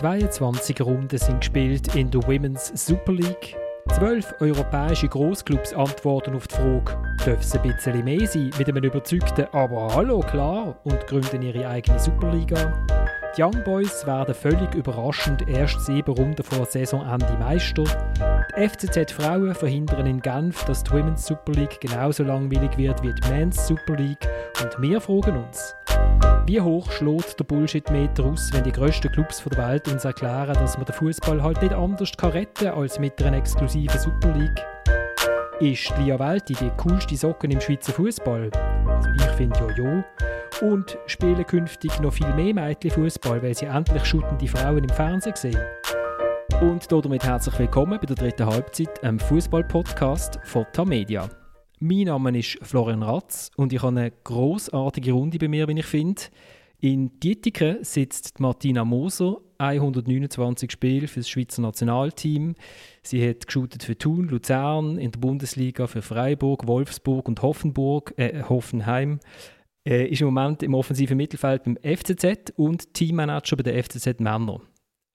22 Runden sind gespielt in der Women's Super League. Zwölf europäische Großclubs antworten auf die Frage, dürfen es ein bisschen mehr sein, mit einem überzeugten «Aber hallo, klar» und gründen ihre eigene Superliga. Die Young Boys werden völlig überraschend erst sieben Runden vor Saisonende Meister. Die FCZ Frauen verhindern in Genf, dass die Women's Super League genauso langweilig wird wie die Men's Super League. Und wir fragen uns, wie hoch schlägt der Bullshit-Meter aus, wenn die grössten Clubs der Welt uns erklären, dass man den Fußball halt nicht anders kann retten als mit einer exklusiven Super League? Ist Lia Welti die coolste Socken im Schweizer Fußball? Also ich finde ja ja. Und spielen künftig noch viel mehr Mädchen Fußball, weil sie endlich schuttende Frauen im Fernsehen sehen? Und damit herzlich willkommen bei der dritten Halbzeit, einem Fußball-Podcast von Tamedia. Mein Name ist Florian Ratz und ich habe eine großartige Runde bei mir, wie ich finde. In Dietiken sitzt Martina Moser, 129 Spiele für das Schweizer Nationalteam. Sie hat geschootet für Thun, Luzern, in der Bundesliga für Freiburg, Wolfsburg und Hoffenburg, äh, Hoffenheim. Äh, ist im Moment im offensiven Mittelfeld beim FCZ und Teammanager bei der FCZ Männer.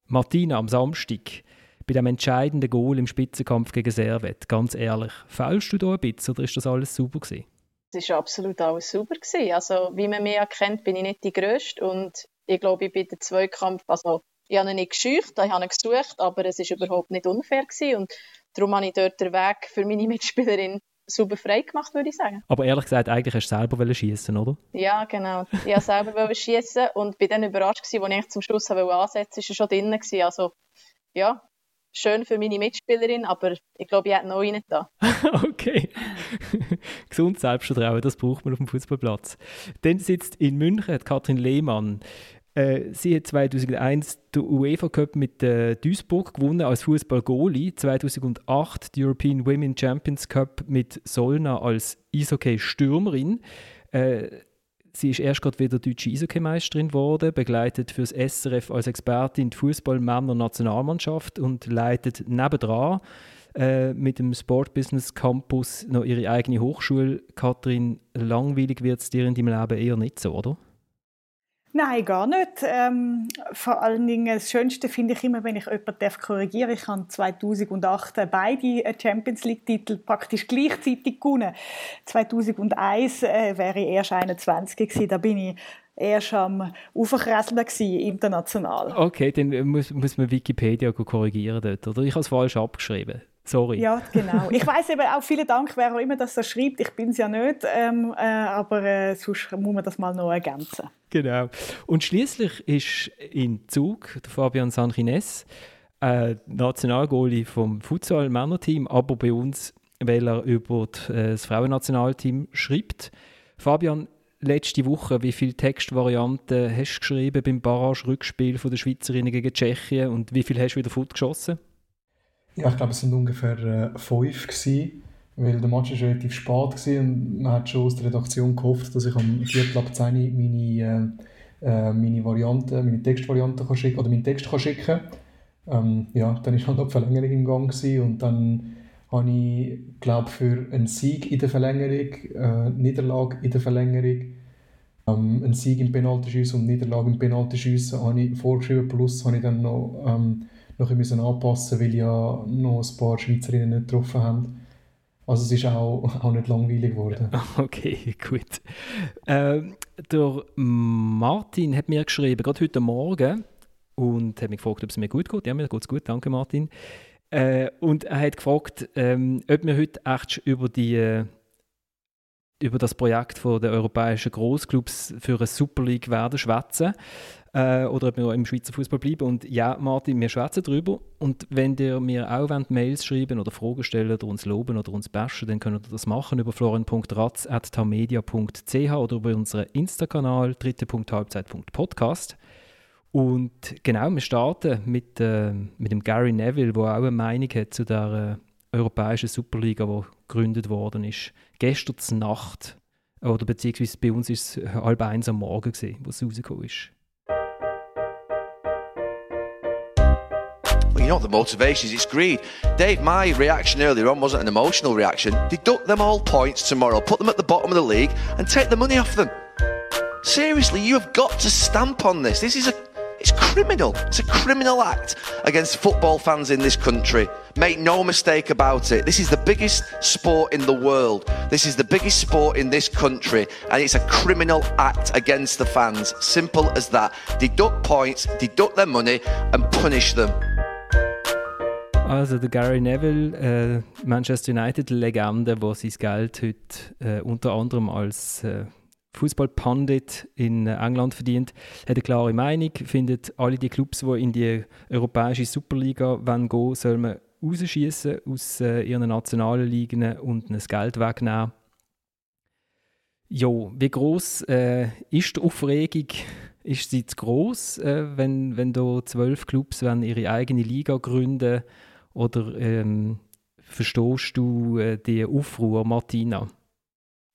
Martina am Samstag bei dem entscheidenden Goal im Spitzenkampf gegen Servet, ganz ehrlich, fällst du da ein bisschen oder ist das alles super gewesen? Es war absolut alles super. Gewesen. Also, wie man mich erkennt, bin ich nicht die Größte und ich glaube, ich bin der Zweikampf, also ich habe ihn nicht gescheucht, ich habe ihn gesucht, aber es war überhaupt nicht unfair gewesen und darum habe ich dort den Weg für meine Mitspielerin super frei gemacht, würde ich sagen. Aber ehrlich gesagt, eigentlich hast du selber schießen, oder? Ja, genau. Ich wollte selber schießen und bin dann überrascht gewesen, als ich zum Schluss ansetzen wollte, er schon drin gewesen. Also, ja, schön für meine Mitspielerin, aber ich glaube, ich hätte noch einen da. okay. Gesund Selbstvertrauen, das braucht man auf dem Fußballplatz. Dann sitzt in München Katrin Lehmann. Äh, sie hat 2001 den UEFA Cup mit äh, Duisburg gewonnen als Fußball-Goalie. 2008 die European Women Champions Cup mit Solna als Eishockey-Stürmerin. Äh, Sie ist erst gerade wieder deutsche Eishockey-Meisterin geworden, begleitet fürs SRF als Expertin die Fußball-Männer-Nationalmannschaft und leitet nebendran äh, mit dem Sport Business Campus noch ihre eigene Hochschule. Kathrin, langweilig wird es dir in deinem Leben eher nicht so, oder? Nein, gar nicht. Ähm, vor allen Dingen das Schönste finde ich immer, wenn ich jemanden korrigieren darf. Ich habe 2008 beide Champions League-Titel praktisch gleichzeitig gewonnen. 2001 äh, wäre ich erst 21 gewesen. Da bin ich erst am Aufkresseln international. Okay, dann muss, muss man Wikipedia korrigieren dort, oder? Ich habe es falsch abgeschrieben. Sorry. Ja, genau. Ich weiß eben auch, vielen Dank, wer auch immer das so schreibt. Ich bin es ja nicht, ähm, äh, aber äh, sonst muss man das mal noch ergänzen. Genau. Und schließlich ist in Zug der Fabian Sanchines, äh, Nationalgoalie vom Futsal-Männerteam, aber bei uns, weil er über die, äh, das Frauennationalteam schreibt. Fabian, letzte Woche, wie viele Textvarianten hast du geschrieben beim Barrage-Rückspiel der Schweizerinnen gegen Tschechien und wie viel hast du wieder fortgeschossen? geschossen? Ja, ich glaube, es waren ungefähr äh, fünf, gewesen, weil der Match war relativ spät war und man hat schon aus der Redaktion gehofft, dass ich am Viertel ab 10 meine, äh, äh, meine Variante, meine Textvariante kann schicken, oder meinen Text kann schicken. Ähm, ja, dann war halt auch die Verlängerung im Gang gewesen, und dann habe ich, glaube für einen Sieg in der Verlängerung, äh, Niederlage in der Verlängerung, ähm, einen Sieg im Penaltyschiessen und Niederlage im Penaltyschiessen habe vorgeschrieben, plus habe ich dann noch ähm, noch ein bisschen anpassen, weil ja noch ein paar Schweizerinnen nicht getroffen haben. Also es ist auch, auch nicht langweilig geworden. Okay, gut. Ähm, der Martin hat mir geschrieben, gerade heute Morgen, und hat mich gefragt, ob es mir gut geht. Ja, mir geht es gut, danke Martin. Äh, und er hat gefragt, ähm, ob wir heute echt über die äh, über das Projekt von der europäischen Großclubs für eine Super League werden schwätzen äh, oder ob wir im Schweizer Fußball bleiben. Und ja, Martin, wir schwätzen darüber. Und wenn ihr mir auch wollt, Mails schreiben oder Fragen stellen oder uns loben oder uns bashen, dann könnt ihr das machen über florian.ratz.tamedia.ch oder über unseren Insta-Kanal dritte.halbzeit.podcast. Und genau, wir starten mit, äh, mit dem Gary Neville, der auch eine Meinung hat zu der äh, europäischen Superliga, die gegründet worden ist. Gestern Nacht, äh, oder beziehungsweise bei uns ist es halb eins am Morgen, wo es rausgekommen ist. you know the motivation is? It's greed. Dave, my reaction earlier on wasn't an emotional reaction. Deduct them all points tomorrow, put them at the bottom of the league, and take the money off them. Seriously, you have got to stamp on this. This is a It's criminal. It's a criminal act against football fans in this country. Make no mistake about it. This is the biggest sport in the world. This is the biggest sport in this country, and it's a criminal act against the fans. Simple as that. Deduct points, deduct their money, and punish them. Also der Gary Neville, äh, Manchester United-Legende, der sein Geld heute äh, unter anderem als äh, Fußballpundit in England verdient, hat eine klare Meinung, findet alle die Clubs, die in die europäische Superliga gehen wollen, soll man rausschießen aus äh, ihren nationalen Ligen und das Geld wegnehmen. Jo, wie groß äh, ist die Aufregung? Ist sie zu groß, äh, wenn, wenn da zwölf Clubs ihre eigene Liga gründen oder ähm, verstehst du äh, die Aufruhr, Martina?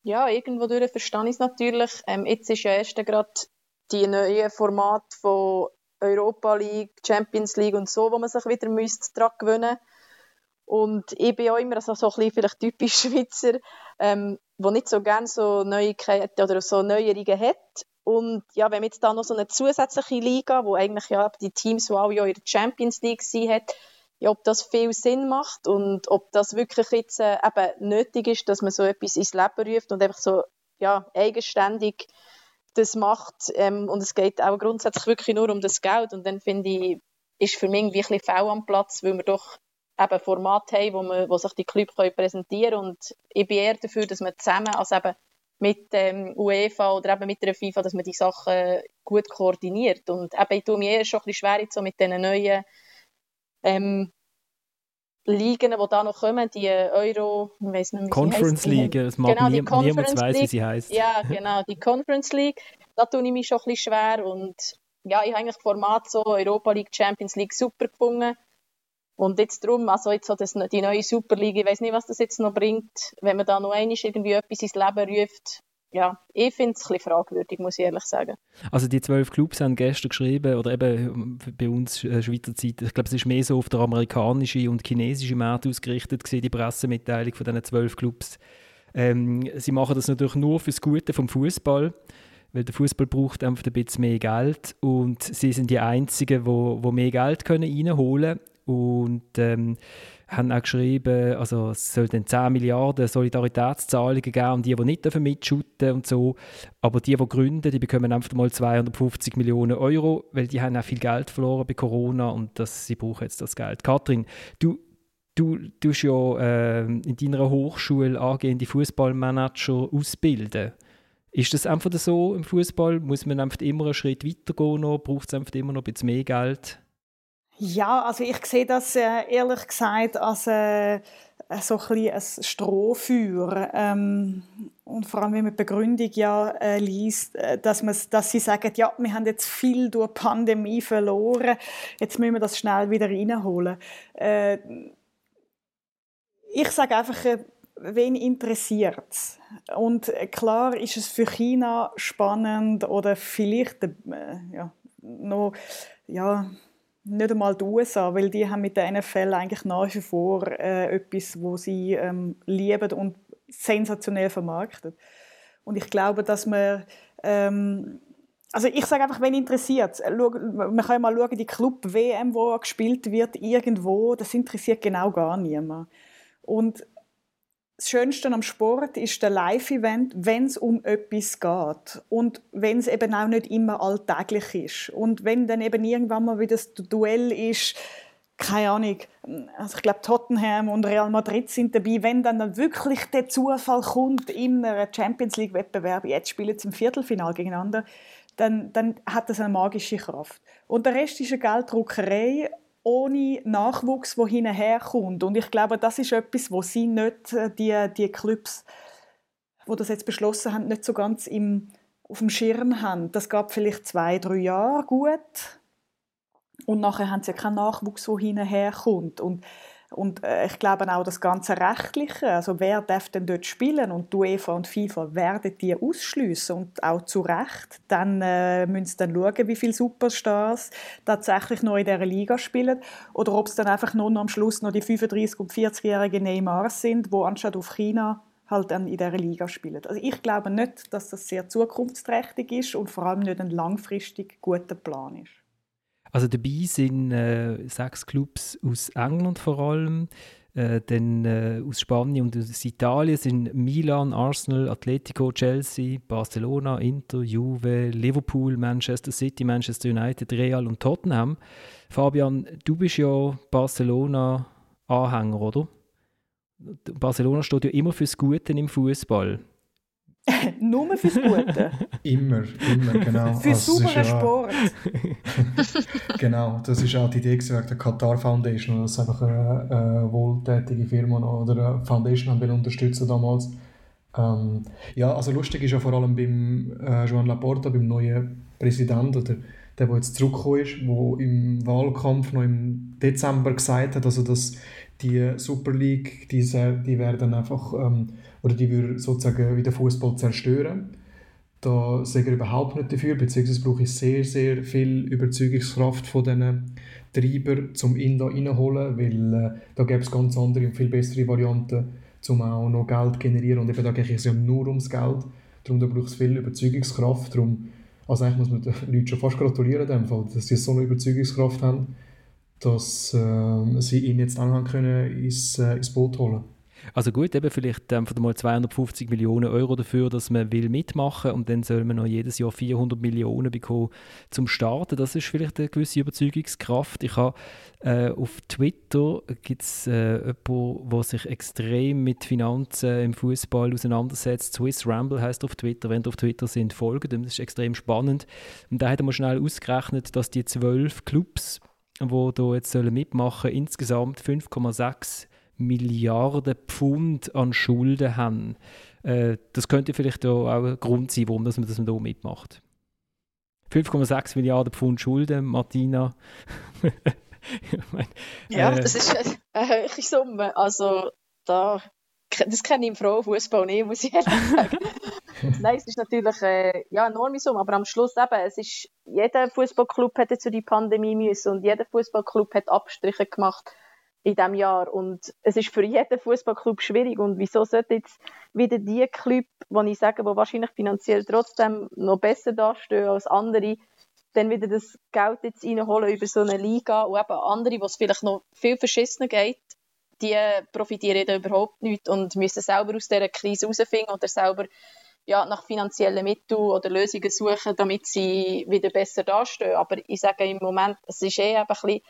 Ja, irgendwo durch verstehe ich es natürlich. Ähm, jetzt ist ja erst gerade die neue Format von Europa League, Champions League und so, wo man sich wieder müsste daran gewöhnen Und ich bin auch immer so, so ein bisschen vielleicht typisch Schweizer, ähm, wo nicht so gerne so Neuigkeiten oder so Neuerungen hat. Und ja, wenn man jetzt da noch so eine zusätzliche Liga, wo eigentlich ja die Teams, die auch ja in der Champions League sind, ja, ob das viel Sinn macht und ob das wirklich jetzt äh, eben nötig ist, dass man so etwas ins Leben ruft und einfach so ja, eigenständig das macht. Ähm, und es geht auch grundsätzlich wirklich nur um das Geld. Und dann finde ich, ist für mich ein bisschen faul am Platz, weil wir doch eben Formate haben, wo, man, wo sich die Clubs präsentieren können. Und ich bin eher dafür, dass man zusammen, also eben mit ähm, UEFA oder eben mit der FIFA, dass man die Sachen gut koordiniert. Und eben, ich tue mir eher schon ein bisschen schwer so mit diesen neuen ähm, Ligen, die da noch kommen, die Euro, ich weiß nicht, wie Conference League, das mag genau, nie, niemand weiß, wie sie heißt. Ja, genau, die Conference League, da tue ich mich schon ein bisschen schwer und ja, ich habe eigentlich das Format so Europa League, Champions League super gefunden. Und jetzt drum, also jetzt so das, die neue Super League, ich weiß nicht, was das jetzt noch bringt, wenn man da noch einmal irgendwie etwas ins Leben ruft, ja, ich finde es ein fragwürdig, muss ich ehrlich sagen. Also die zwölf Clubs haben gestern geschrieben, oder eben bei uns äh, Schweizer Zeit, ich glaube, es ist mehr so auf der amerikanischen und chinesischen Markt ausgerichtet gewesen, die Pressemitteilung von diesen zwölf Clubs. Ähm, sie machen das natürlich nur fürs Gute vom Fußball, weil der Fußball braucht einfach ein bisschen mehr Geld und sie sind die Einzigen, wo, wo mehr Geld können reinholen können und ähm, haben auch geschrieben, also es soll dann 10 Milliarden Solidaritätszahlungen geben und die, die nicht mitschuten und so. Aber die, die gründen, die bekommen einfach mal 250 Millionen Euro, weil die haben auch viel Geld verloren bei Corona und das, sie brauchen jetzt das Geld. Kathrin, du, du tust ja äh, in deiner Hochschule angehende Fußballmanager ausbilden. Ist das einfach so im Fußball? Muss man einfach immer einen Schritt weitergehen Braucht es einfach immer noch ein bisschen mehr Geld? Ja, also ich sehe das äh, ehrlich gesagt als äh, so ein, ein Strohfeuer. Ähm, und vor allem, wenn man die Begründung ja äh, liest, äh, dass, dass sie sagen, ja, wir haben jetzt viel durch die Pandemie verloren, jetzt müssen wir das schnell wieder reinholen. Äh, ich sage einfach, äh, wen interessiert es? Und äh, klar ist es für China spannend oder vielleicht ja, noch, ja, nicht einmal die USA, weil die haben mit der NFL eigentlich nach wie vor äh, etwas, wo sie ähm, lieben und sensationell vermarktet. Und ich glaube, dass man ähm, also ich sage einfach, wenn interessiert, man kann mal schauen, die Club-WM, wo gespielt wird, irgendwo, das interessiert genau gar niemand. Und das Schönste am Sport ist der Live-Event, wenn es um etwas geht. Und wenn es eben auch nicht immer alltäglich ist. Und wenn dann eben irgendwann mal wieder das Duell ist, keine Ahnung, also ich glaube Tottenham und Real Madrid sind dabei, wenn dann wirklich der Zufall kommt in einem Champions League Wettbewerb, jetzt spielen sie im Viertelfinal gegeneinander, dann, dann hat das eine magische Kraft. Und der Rest ist eine Gelddruckerei ohne Nachwuchs, der hinterherkommt. Und ich glaube, das ist etwas, wo sie nicht, äh, die, die Clubs, die das jetzt beschlossen haben, nicht so ganz im, auf dem Schirm haben. Das gab vielleicht zwei, drei Jahre gut. Und nachher haben sie ja keinen Nachwuchs, der hinterherkommt. Und und äh, ich glaube auch das ganze Rechtliche, also wer darf denn dort spielen und die UEFA und FIFA werden die ausschließen und auch zu Recht. Dann äh, müssen sie dann schauen, wie viele Superstars tatsächlich noch in dieser Liga spielen oder ob es dann einfach nur noch am Schluss noch die 35- und 40-jährigen Neymar sind, wo anstatt auf China halt dann in dieser Liga spielen. Also ich glaube nicht, dass das sehr zukunftsträchtig ist und vor allem nicht ein langfristig guter Plan ist. Also dabei sind äh, sechs Clubs aus England vor allem, äh, dann äh, aus Spanien und aus Italien sind Milan, Arsenal, Atletico, Chelsea, Barcelona, Inter, Juve, Liverpool, Manchester City, Manchester United, Real und Tottenham. Fabian, du bist ja Barcelona-Anhänger, oder? Barcelona steht ja immer fürs Gute im Fußball. Nur fürs Gute. immer, immer, genau. Für also, sauberen ja, Sport. genau, das ist auch die Idee wegen der Qatar Foundation, dass einfach eine, eine wohltätige Firma oder eine Foundation haben will unterstützen damals. Ähm, ja, also lustig ist ja vor allem beim äh, Joan Laporta, beim neuen Präsidenten, oder der, der jetzt zurückgekommen ist, der im Wahlkampf noch im Dezember gesagt hat, also dass die Super League, die, die werden einfach ähm, oder die würde sozusagen wieder Fußball zerstören. Da sehe ich überhaupt nicht dafür, beziehungsweise brauche ich sehr, sehr viel Überzeugungskraft von diesen Treibern, um ihn da reinholen, weil äh, da gäbe es ganz andere und viel bessere Varianten, um auch noch Geld zu generieren und eben da geht es ja nur ums Geld. Darum da braucht es viel Überzeugungskraft. Darum, also eigentlich muss man den Leuten schon fast gratulieren, dem Fall, dass sie so eine Überzeugungskraft haben, dass äh, sie ihn jetzt dann können ins, äh, ins Boot holen. Also gut, eben vielleicht einfach mal 250 Millionen Euro dafür, dass man will mitmachen und dann soll man noch jedes Jahr 400 Millionen bekommen zum Starten. Das ist vielleicht eine gewisse Überzeugungskraft. Ich habe äh, auf Twitter gibt es äh, jemanden, der sich extrem mit Finanzen im Fußball auseinandersetzt. Swiss Ramble heißt auf Twitter. Wenn ihr auf Twitter sind, folgt Das ist extrem spannend. Und da hat er mal schnell ausgerechnet, dass die zwölf Clubs, die hier jetzt mitmachen sollen, insgesamt 5,6 Milliarden Pfund an Schulden haben. Äh, das könnte vielleicht auch ein Grund sein, warum man das hier mitmacht. 5,6 Milliarden Pfund Schulden, Martina. meine, ja, äh, das ist eine höhere Summe. Also, da, das kenne ich im Frauenfußball nicht, muss ich ehrlich sagen. Nein, es ist natürlich äh, ja, eine enorme Summe, aber am Schluss eben, es ist, jeder Fußballclub hätte zu die Pandemie müssen und jeder Fußballclub hat Abstriche gemacht in diesem Jahr. Und es ist für jeden Fußballclub schwierig. Und wieso sollte jetzt wieder die Club, die ich sage, die wahrscheinlich finanziell trotzdem noch besser dastehen als andere, dann wieder das Geld jetzt reinholen über so eine Liga und eben andere, wo es vielleicht noch viel verschissener geht, die profitieren da überhaupt nicht und müssen selber aus dieser Krise herausfinden oder selber ja, nach finanziellen Mitteln oder Lösungen suchen, damit sie wieder besser dastehen. Aber ich sage im Moment, es ist eh ein bisschen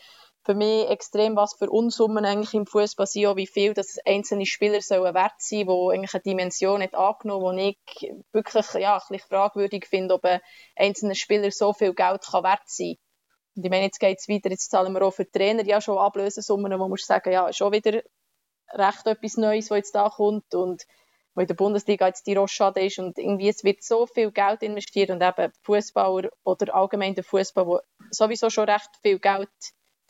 für mich extrem was für Unsummen eigentlich im Fußball sind, auch wie viel dass einzelne Spieler sollen wert sein, wo eigentlich eine Dimension nicht angenommen, wo ich wirklich ja ein bisschen fragwürdig finde, ob ein einzelner Spieler so viel Geld kann wert sein. Und ich meine, jetzt geht es weiter, jetzt zahlen wir auch für Trainer ja schon Ablösesummen, wo man sagen, ja, auch wieder recht etwas Neues, was jetzt da kommt und wo in der Bundesliga jetzt die Rochade ist und irgendwie es wird so viel Geld investiert und eben Fußballer oder allgemein der Fußball, wo sowieso schon recht viel Geld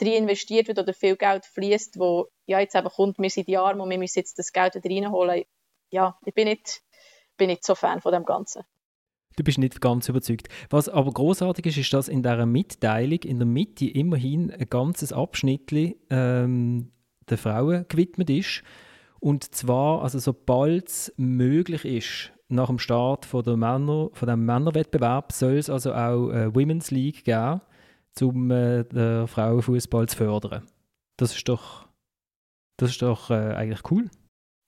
drin investiert wird oder viel Geld fließt, wo ja jetzt eben kommt, wir sind die Arme und wir müssen jetzt das Geld reinholen. Ja, ich bin nicht, bin nicht so Fan von dem Ganzen. Du bist nicht ganz überzeugt. Was aber großartig ist, ist, dass in dieser Mitteilung in der Mitte immerhin ein ganzes Abschnitt ähm, den Frauen gewidmet ist. Und zwar, also sobald es möglich ist, nach dem Start von, der Männer, von dem Männerwettbewerb soll es also auch eine Women's League geben um äh, den Frauenfußball zu fördern. Das ist doch, das ist doch äh, eigentlich cool.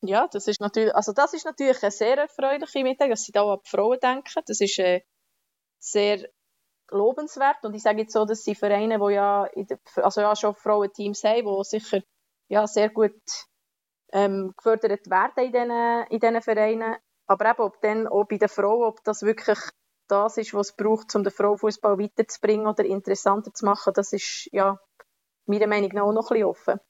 Ja, das ist natürlich, also das ist natürlich eine sehr erfreuliche Mitteilung, dass sie da an die Frauen denken. Das ist äh, sehr lobenswert und ich sage jetzt so, dass sie Vereine, die ja, der, also ja schon Frauenteams haben, die sicher ja, sehr gut ähm, gefördert werden in diesen, in diesen Vereinen. Aber eben, ob dann auch bei den Frauen, ob das wirklich das ist, was es braucht, um den Frauenfußball weiterzubringen oder interessanter zu machen, das ist ja meiner Meinung nach auch noch bisschen offen.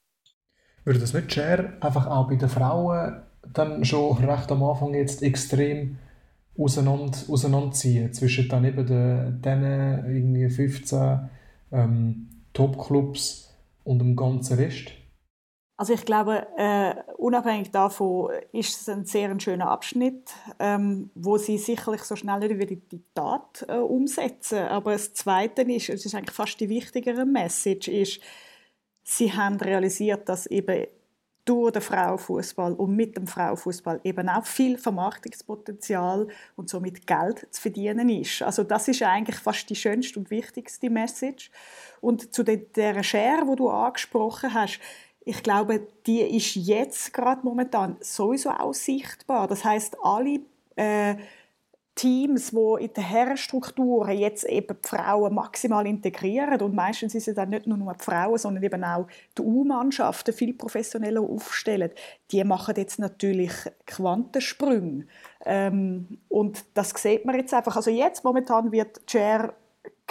Würde das nicht Share einfach auch bei den Frauen dann schon recht am Anfang jetzt extrem auseinander, auseinanderziehen zwischen dann eben den, den irgendwie 15 ähm, Top-Clubs und dem ganzen Rest? Also ich glaube, äh, unabhängig davon ist es ein sehr schöner Abschnitt, ähm, wo sie sicherlich so schnell nicht wieder die Tat äh, umsetzen. Aber das Zweite ist, es ist eigentlich fast die wichtigere Message, ist, sie haben realisiert, dass eben durch den Frauenfußball und mit dem Frauenfußball eben auch viel Vermarktungspotenzial und somit Geld zu verdienen ist. Also das ist eigentlich fast die schönste und wichtigste Message. Und zu der Share, wo du angesprochen hast, ich glaube, die ist jetzt gerade momentan sowieso auch sichtbar. Das heißt, alle äh, Teams, wo in den Herrenstrukturen jetzt eben die Frauen maximal integrieren und meistens sind es dann nicht nur die Frauen, sondern eben auch die U-Mannschaften viel professioneller aufstellen, die machen jetzt natürlich Quantensprünge. Ähm, und das sieht man jetzt einfach. Also jetzt momentan wird Chair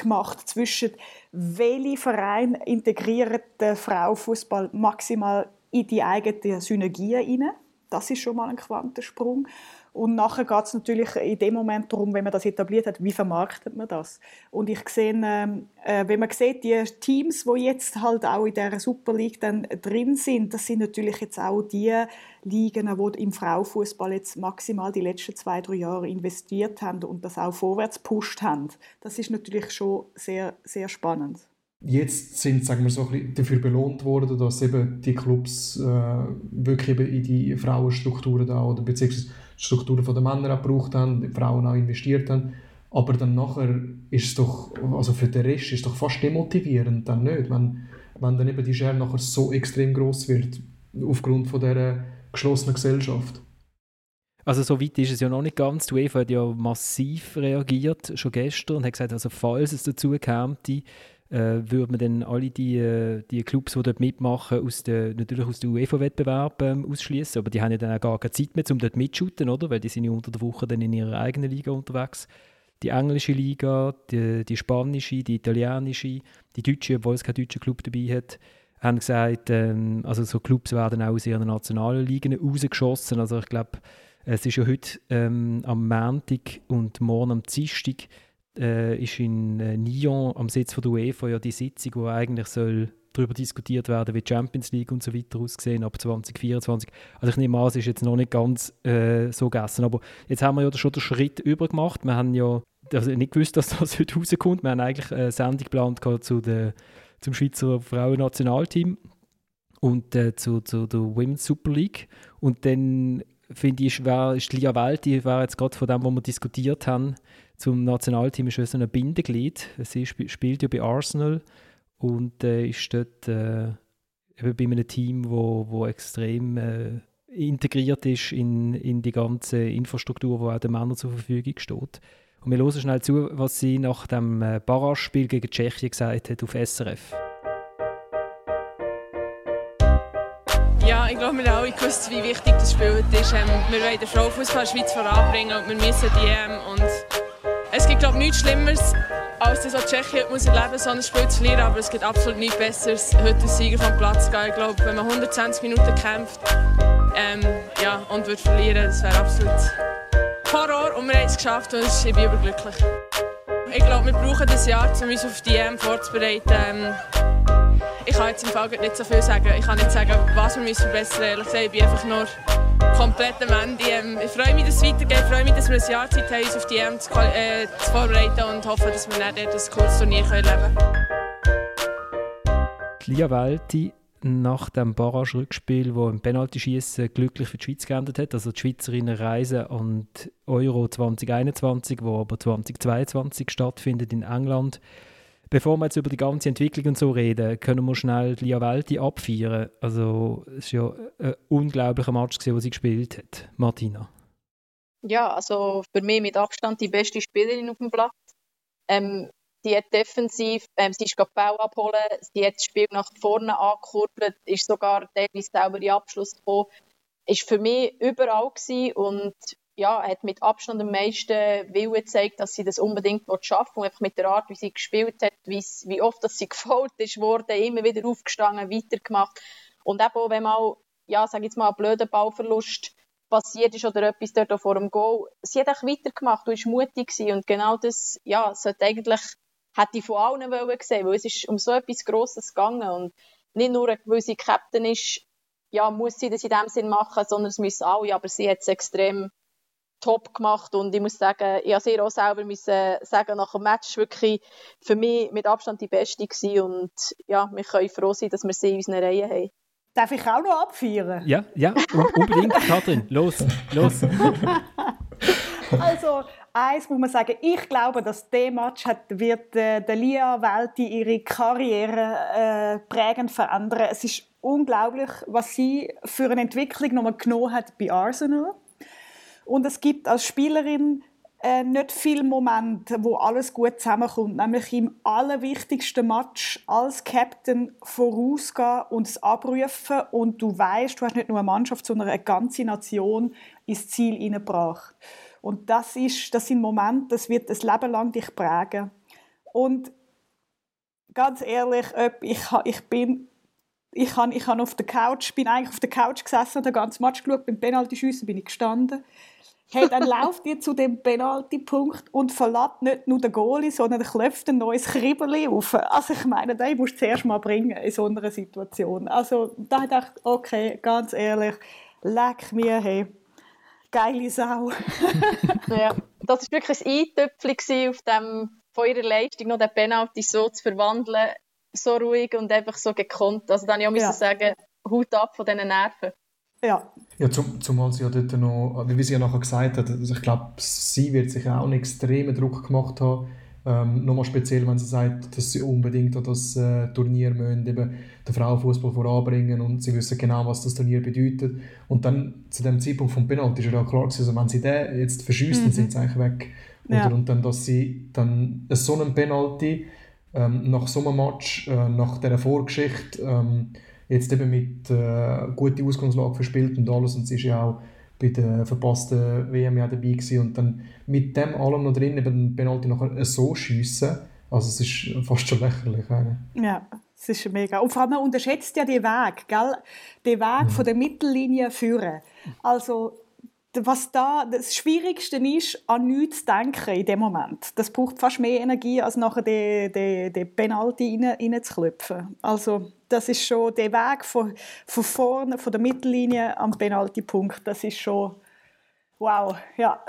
gemacht zwischen welche Verein integriert den Frauenfußball maximal in die eigenen Synergien hinein. Das ist schon mal ein Quantensprung. Und nachher geht es natürlich in dem Moment darum, wenn man das etabliert hat, wie vermarktet man das? Und ich sehe, ähm, äh, wenn man sieht, die Teams, die jetzt halt auch in der Super League dann drin sind, das sind natürlich jetzt auch die Ligen, die im Frauenfußball jetzt maximal die letzten zwei, drei Jahre investiert haben und das auch vorwärts gepusht haben. Das ist natürlich schon sehr, sehr spannend jetzt sind sagen wir so ein dafür belohnt worden, dass eben die Clubs äh, wirklich eben in die Frauenstrukturen da oder beziehungsweise Strukturen von den Männern auch gebraucht haben, die Frauen auch investiert haben. Aber dann nachher ist es doch, also für den Rest ist es doch fast demotivierend, dann nicht, wenn, wenn dann eben die Schere nachher so extrem groß wird, aufgrund von dieser geschlossenen Gesellschaft. Also so weit ist es ja noch nicht ganz. Die UEFA hat ja massiv reagiert, schon gestern, und hat gesagt, also falls es dazu käme, äh, würde man dann alle die, äh, die Clubs, die dort mitmachen, aus der, natürlich aus dem UEFA-Wettbewerb ähm, ausschließen. Aber die haben ja dann auch gar keine Zeit mehr, um dort mitzushooten, oder? Weil die sind ja unter der Woche dann in ihrer eigenen Liga unterwegs. Die englische Liga, die, die spanische, die italienische, die deutsche, obwohl es keinen deutschen Club dabei hat, haben gesagt, ähm, also so Clubs werden auch aus ihren nationalen Ligen rausgeschossen. Also ich glaube, es ist ja heute ähm, am Montag und morgen am Dienstag äh, ist in äh, Nyon am Sitz von der UEFA ja die Sitzung, wo eigentlich soll darüber diskutiert werden, wie die Champions League und so weiter aussehen ab 2024. Also ich nehme an, es ist jetzt noch nicht ganz äh, so gegessen, aber jetzt haben wir ja schon den Schritt übergemacht. Wir haben ja also nicht gewusst, dass das heute rauskommt. Wir haben eigentlich eine Sendung geplant zu der, zum Schweizer Frauennationalteam und äh, zu, zu der Women's Super League. Und dann finde ich, wär, ist Lia Welt, die war jetzt gerade von dem, was wir diskutiert haben, zum Nationalteam ist so ein Bindeglied. Sie sp spielt ja bei Arsenal und äh, ist dort äh, eben bei einem Team, wo, wo extrem äh, integriert ist in, in die ganze Infrastruktur, die auch den Männern zur Verfügung steht. Und wir hören schnell zu, was sie nach dem äh, Barrage-Spiel gegen Tschechien gesagt hat auf SRF. Ja, ich glaube, wir alle gewusst, wie wichtig das Spiel ist. Ähm, wir wollen den Frauenfußball Schweiz voranbringen und wir müssen die EM. Und es gibt, glaube ich, nichts Schlimmeres, als das, was Tschechien muss erleben muss, so ein Spiel zu verlieren. Aber es gibt absolut nichts Besseres, heute als Sieger vom Platz zu gehen. Ich glaube, wenn man 120 Minuten kämpft ähm, ja, und wird verlieren, das wäre absolut Horror. Und wir haben es geschafft und ich bin überglücklich. Ich glaube, wir brauchen das Jahr, um uns auf die EM vorzubereiten. Ähm, ich kann jetzt im Fall nicht so viel sagen. Ich kann nicht sagen, was wir müssen verbessern müssen. Ich bin einfach nur komplett am Ende. Ähm, ich freue mich, dass es weitergeht. Ich freue mich, dass wir ein Jahr Zeit haben, uns auf die EM zu, äh, zu vorbereiten und hoffe, dass wir dann dort ein cooles Turnier erleben können. Lia Welti nach dem Barrage-Rückspiel, wo im Penaltyschießen glücklich für die Schweiz geendet hat, also die Schweizerinnen reisen und Euro 2021, wo aber 2022 stattfindet in England. Bevor wir jetzt über die ganze Entwicklung und so reden, können wir schnell Lia Welti abfeiern. Also es war ja ein unglaublicher Match, den sie gespielt hat. Martina. Ja, also für mich mit Abstand die beste Spielerin auf dem Platz. Ähm, sie hat defensiv, ähm, sie ist Bau abholen, sie hat das Spiel nach vorne angekurbelt, ist sogar teilweise selber in Abschluss gekommen. Ist für mich überall gewesen und ja, hat mit Abstand am meisten Willen gezeigt, dass sie das unbedingt schaffen und einfach mit der Art, wie sie gespielt hat, wie oft dass sie gefault ist worden, immer wieder aufgestanden, weitergemacht. Und eben auch, wenn mal, ja, sag jetzt mal, ein blöder Ballverlust passiert ist oder etwas dort vor dem Goal, sie hat auch weitergemacht und war mutig gewesen. und genau das, ja, sollte eigentlich, hätte ich von allen wollen sehen, weil es ist um so etwas Grosses gegangen und nicht nur, weil sie Captain ist, ja, muss sie das in dem Sinn machen, sondern es müssen alle, aber sie hat es extrem top gemacht und ich muss sagen, ich habe sehr auch selber müssen sagen, nach dem Match wirklich für mich mit Abstand die beste gewesen und ja, wir können froh sein, dass wir sie in unseren Reihen haben. Darf ich auch noch abfeiern? Ja, ja, unbedingt, Katrin. Los, los. also, eins muss man sagen, ich glaube, dass der Match hat, wird äh, der Lia Welti ihre Karriere äh, prägend verändern. Es ist unglaublich, was sie für eine Entwicklung nochmal genommen hat bei Arsenal. Und es gibt als Spielerin äh, nicht viele Momente, wo alles gut zusammenkommt, nämlich im allerwichtigsten Match als Captain vorausgehen und es abrufen und du weißt, du hast nicht nur eine Mannschaft, sondern eine ganze Nation ins Ziel hineingebracht. Und das ist, das sind Momente, das wird ein Leben lang dich prägen. Und ganz ehrlich, ich, ich bin ich habe ich hab auf der Couch, bin eigentlich auf der Couch gesessen und den ganzen Match geschaut, beim Penalty-Schiessen bin ich gestanden. Hey, dann lauft ihr zu dem Penalty-Punkt und verlässt nicht nur den Goalie, sondern klopft ein neues Kribbeli auf. Also ich meine, den musst du zuerst mal bringen in so einer Situation. Also da dachte ich, okay, ganz ehrlich, leck mir, hey, geile Sau. ja, das war wirklich ein Eintöpfchen auf dem, von ihrer Leistung, noch den Penalty so zu verwandeln, so ruhig und einfach so gekonnt. Also dann ich ja. sagen, Hut ab von diesen Nerven. Ja. Ja, zum, zumal sie ja dort noch, wie sie ja nachher gesagt hat, also ich glaube, sie wird sich auch einen extremen Druck gemacht haben. Ähm, nochmal speziell, wenn sie sagt, dass sie unbedingt an das äh, Turnier müssen, eben den Frauenfußball voranbringen und sie wissen genau, was das Turnier bedeutet. Und dann zu dem Zeitpunkt vom Penalty ist ja klar gewesen, also wenn sie den jetzt verschießen, mhm. sind sie eigentlich weg. Ja. Und dann, dass sie dann so einen Penalty ähm, nach so einem Match, äh, nach dieser Vorgeschichte, ähm, jetzt eben mit äh, guter Ausgangslage verspielt und alles und sie ist ja auch bei der verpassten WM ja dabei gewesen und dann mit dem allem noch drin eben den Penalty nachher so schiessen, also es ist fast schon lächerlich. Eine. Ja, es ist mega. Und vor allem, man unterschätzt ja den Weg, gell? Den Weg mhm. von der Mittellinie führen. Also was da das Schwierigste ist, an nichts zu denken in dem Moment. Das braucht fast mehr Energie, als nachher den, den, den Penalty rein, reinzuklopfen. Also das ist schon der Weg von, von vorne, von der Mittellinie am Penaltypunkt. Das ist schon wow, ja.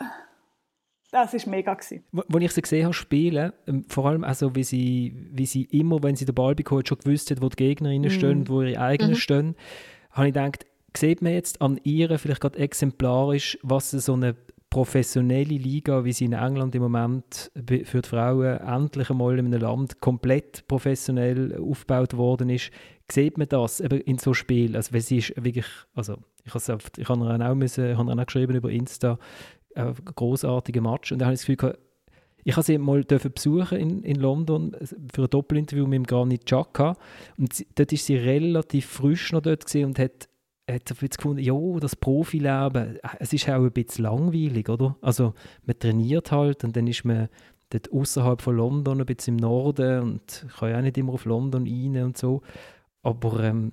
Das ist mega gewesen. Als ich sie gesehen habe spielen, ähm, vor allem also wie sie, wie sie immer, wenn sie den Ball bekommen, schon gewusst hat, wo die Gegnerinnen mm. stehen, wo ihre eigenen mm stehen, habe ich gedacht, sieht man jetzt an ihr vielleicht gerade exemplarisch, was so eine professionelle Liga, wie sie in England im Moment für die Frauen endlich einmal in einem Land komplett professionell aufgebaut worden ist, sieht man das eben in so Spielen. Also, sie ist wirklich, also ich habe ich habe auch, müssen, habe auch geschrieben über Insta, ein großartiger Match. Und da habe ich das Gefühl ich habe sie mal besuchen in, in London für ein Doppelinterview mit dem Granit Xhaka. Und sie, dort ist sie relativ frisch noch dort und hat hat er jetzt gefunden, ja, das Profileben, es ist auch ein bisschen langweilig, oder? Also man trainiert halt und dann ist man dort außerhalb von London, ein bisschen im Norden und kann ja auch nicht immer auf London rein und so. Aber ähm,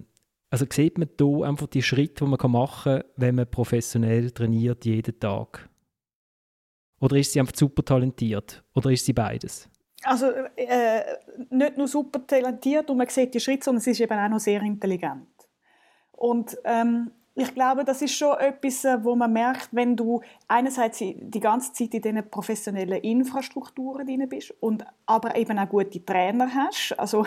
also sieht man hier einfach die Schritte, die man machen kann, wenn man professionell trainiert, jeden Tag? Oder ist sie einfach super talentiert? Oder ist sie beides? Also äh, nicht nur super talentiert und man sieht die Schritte, sondern sie ist eben auch noch sehr intelligent. Und ähm, ich glaube, das ist schon etwas, äh, wo man merkt, wenn du einerseits die ganze Zeit in diesen professionellen Infrastrukturen drin bist und aber eben auch gute Trainer hast. Also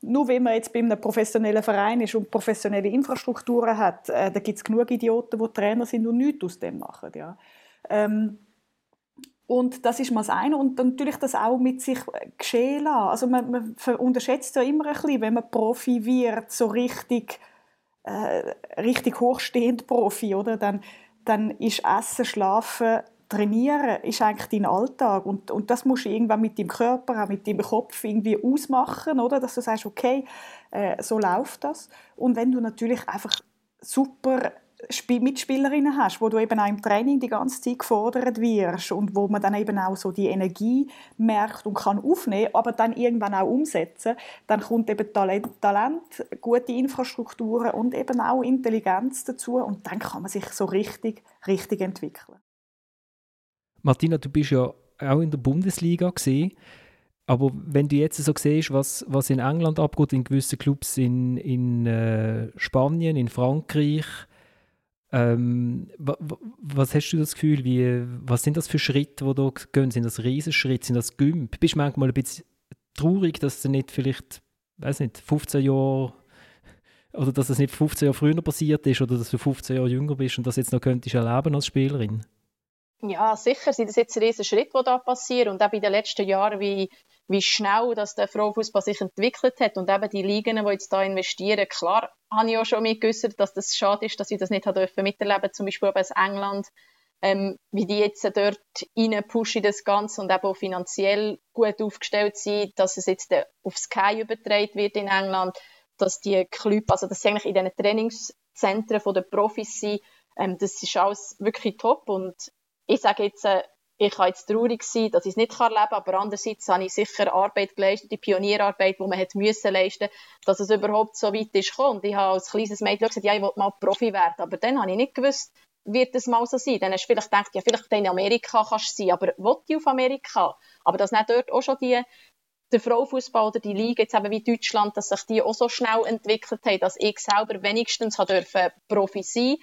nur wenn man jetzt bei einem professionellen Verein ist und professionelle Infrastrukturen hat, äh, da gibt es genug Idioten, die Trainer sind und nichts aus dem machen. Ja. Ähm, und das ist mal das eine. Und natürlich das auch mit sich geschehen lassen. Also man, man unterschätzt ja immer ein bisschen, wenn man Profi wird, so richtig äh, richtig hochstehend Profi, oder? Dann, dann ist Essen, Schlafen, Trainieren ist eigentlich dein Alltag und, und das musst du irgendwann mit deinem Körper, auch mit deinem Kopf irgendwie ausmachen, oder? Dass du sagst, okay, äh, so läuft das. Und wenn du natürlich einfach super Mitspielerinnen hast, wo du eben auch im Training die ganze Zeit gefordert wirst und wo man dann eben auch so die Energie merkt und kann aufnehmen, aber dann irgendwann auch umsetzen, dann kommt eben Talent, Talent, gute Infrastrukturen und eben auch Intelligenz dazu und dann kann man sich so richtig, richtig entwickeln. Martina, du bist ja auch in der Bundesliga gesehen. Aber wenn du jetzt so siehst, was, was in England abgeht, in gewissen Clubs in, in äh, Spanien, in Frankreich, ähm, was hast du das Gefühl, wie, was sind das für Schritte, die da gehen? Sind das Riesenschritte, sind das Gümp? Bist du manchmal ein bisschen traurig, dass du nicht vielleicht, weiß nicht, 15 Jahre oder dass es nicht 15 Jahre früher passiert ist oder dass du 15 Jahre jünger bist und das jetzt noch könntest erleben als Spielerin? Ja, sicher sind das jetzt ein riesen Schritt, der da passiert. Und auch in den letzten Jahren, wie, wie schnell dass der Frauenfußball sich entwickelt hat und eben die Ligen, die jetzt da investieren, klar habe ich auch schon mitgeäußert, dass das schade ist, dass ich das nicht dürfen miterleben. Zum Beispiel aus England, ähm, wie die jetzt dort rein pushen das Ganze und eben auch finanziell gut aufgestellt sind, dass es jetzt auf Sky übertragen wird in England, dass die Club, also dass sie eigentlich in diesen Trainingszentren den Profis sind, ähm, das ist alles wirklich top und ich sage jetzt, äh, ich kann jetzt traurig sein, dass ich es nicht leben kann, aber andererseits habe ich sicher Arbeit geleistet, die Pionierarbeit, die man hat müssen leisten, dass es überhaupt so weit ist gekommen. Und ich habe als kleines Mädchen gesagt, ja, ich will mal Profi werden, aber dann habe ich nicht gewusst, wird es mal so sein. Dann hast du vielleicht gedacht, ja, vielleicht in Amerika kannst du sein, aber will ich auf Amerika? Aber dass nicht dort auch schon die, der Frauenfußball oder die Liga, jetzt eben wie Deutschland, dass sich die auch so schnell entwickelt haben, dass ich selber wenigstens Profi sein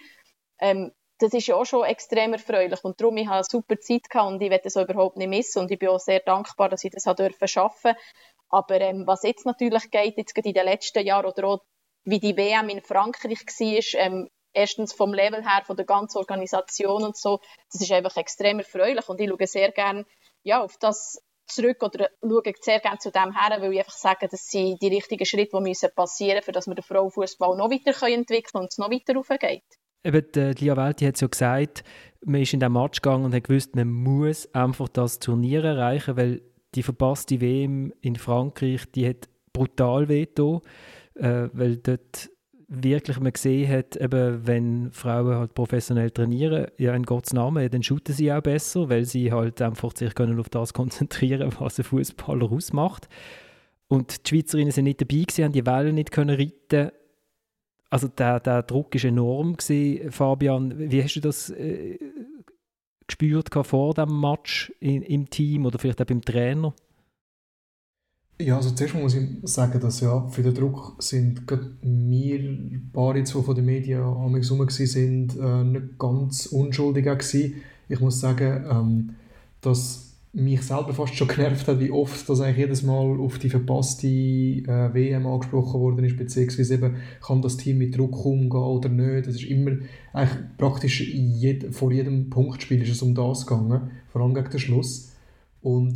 ähm, das ist ja auch schon extrem erfreulich und darum, ich habe eine super Zeit gehabt und ich werde das überhaupt nicht missen und ich bin auch sehr dankbar, dass ich das dürfen schaffen. Aber ähm, was jetzt natürlich geht, jetzt in den letzten Jahren oder auch wie die WM in Frankreich war, ähm, erstens vom Level her, von der ganzen Organisation und so, das ist einfach extrem erfreulich und ich schaue sehr gerne ja, auf das zurück oder schaue sehr gerne zu dem her, weil ich einfach sage, das sind die richtigen Schritte, die müssen passieren müssen, damit wir den Frauenfußball noch weiter entwickeln können und es noch weiter raufgeht. Eben, die Lia Welti hat es ja gesagt, man ist in den Match gegangen und hat gewusst, man muss einfach das Turnier erreichen, weil die verpasste WM in Frankreich, die hat brutal wehgetan, äh, weil dort wirklich man gesehen hat, eben, wenn Frauen halt professionell trainieren, ja in Gottes Namen, dann shooten sie auch besser, weil sie halt einfach sich können auf das konzentrieren, was ein Fußballer ausmacht. Und die Schweizerinnen sind nicht dabei gewesen, haben die Wellen nicht können reiten. Also der, der Druck ist enorm gewesen, Fabian. Wie hast du das äh, gespürt vor dem Match in, im Team oder vielleicht auch beim Trainer? Ja, also zuerst muss ich sagen, dass ja, für den Druck sind gerade wir, paar jetzt, die von den Medien am sind, äh, nicht ganz unschuldig gewesen. Ich muss sagen, ähm, dass mich selber fast schon genervt hat, wie oft das eigentlich jedes Mal auf die verpasste äh, WM angesprochen worden ist, beziehungsweise eben, kann das Team mit Druck umgehen oder nicht. Das ist immer, eigentlich praktisch jed, vor jedem Punktspiel ist es um das gegangen, vor allem gegen den Schluss. Und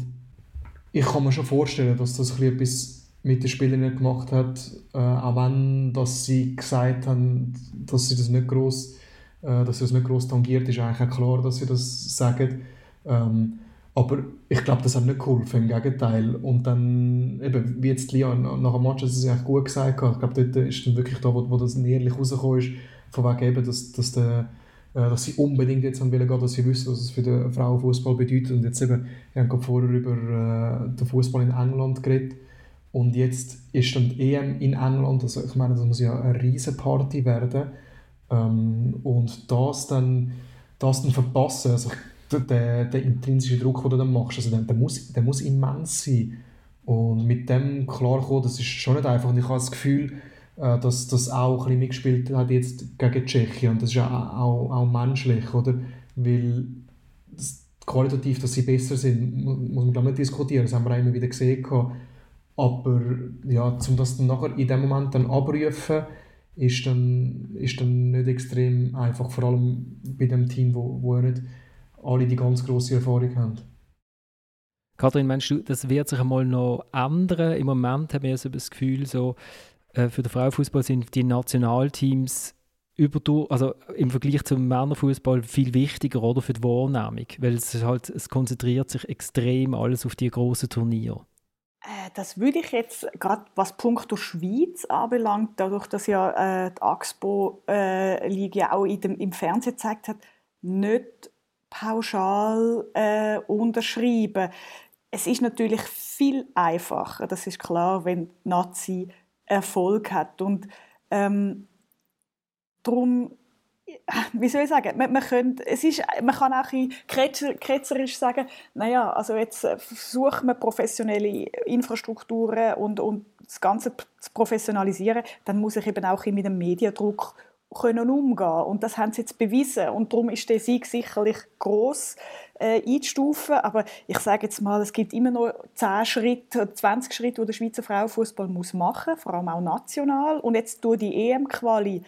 ich kann mir schon vorstellen, dass das etwas mit den Spielern gemacht hat, äh, auch wenn dass sie gesagt haben, dass sie das nicht groß, äh, dass sie das nicht groß tangiert, ist eigentlich auch klar, dass sie das sagen. Ähm, aber ich glaube, das hat nicht geholfen, im Gegenteil. Und dann, eben, wie jetzt Lia nach dem Match, das ist eigentlich gut gesagt hat, ich glaube, dort ist dann wirklich da, wo, wo das ehrlich rausgekommen ist, von wegen eben, dass, dass der äh, dass sie unbedingt jetzt wollen gehen, dass sie wissen, was es für den Frauenfußball bedeutet. Und jetzt eben, wir haben gerade vorher über äh, den Fußball in England geredet. Und jetzt ist dann die EM in England, also ich meine, das muss ja eine riesen Party werden. Ähm, und das dann, das dann verpassen, also der, der intrinsische Druck, den du dann machst, also der, der, muss, der muss immens sein. Und mit dem klarkommen, das ist schon nicht einfach. Und ich habe das Gefühl, äh, dass das auch ein bisschen mitgespielt hat jetzt gegen Tschechien und das ist ja auch, auch menschlich, oder? Weil das, qualitativ, dass sie besser sind, muss man glaube nicht diskutieren, das haben wir auch immer wieder gesehen. Aber ja, um das dann nachher in dem Moment dann abrufen, ist dann, ist dann nicht extrem einfach, vor allem bei dem Team, wo, wo nicht alle die ganz grosse Erfahrung haben. Kathrin, meinst du, das wird sich einmal noch ändern? Im Moment haben wir so das Gefühl, so, äh, für den Frauenfußball sind die Nationalteams über, also im Vergleich zum Männerfußball viel wichtiger oder für die Wahrnehmung, weil es halt es konzentriert sich extrem alles auf die großen Turniere. Äh, das würde ich jetzt gerade was Punkto Schweiz anbelangt, dadurch, dass ja äh, die Axpo äh, Liga auch in dem, im Fernsehen gezeigt hat, nicht pauschal äh, unterschreiben. Es ist natürlich viel einfacher, das ist klar, wenn Nazi Erfolg hat. Und ähm, darum, wie soll ich sagen, man, man, könnte, es ist, man kann auch ein ketzerisch sagen, naja, also jetzt äh, versuchen wir professionelle Infrastrukturen und, und das Ganze zu professionalisieren, dann muss ich eben auch mit dem Mediendruck können umgehen. Und das haben sie jetzt bewiesen. Und darum ist der Sieg sicherlich groß äh, einzustufen, aber ich sage jetzt mal, es gibt immer noch 10 Schritte, 20 Schritte, die der Schweizer Frauenfußball muss machen, vor allem auch national. Und jetzt durch die EM-Quali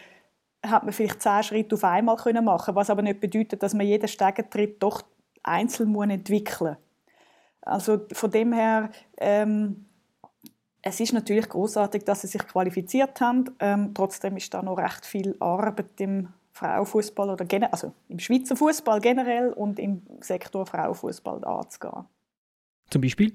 hat man vielleicht 10 Schritte auf einmal können machen, was aber nicht bedeutet, dass man jeden Stegentritt doch einzeln muss entwickeln. Also von dem her ähm, es ist natürlich großartig, dass sie sich qualifiziert haben. Ähm, trotzdem ist da noch recht viel Arbeit im Frauenfußball oder also im Schweizer Fußball generell und im Sektor Frauenfußball anzugehen. Zum Beispiel?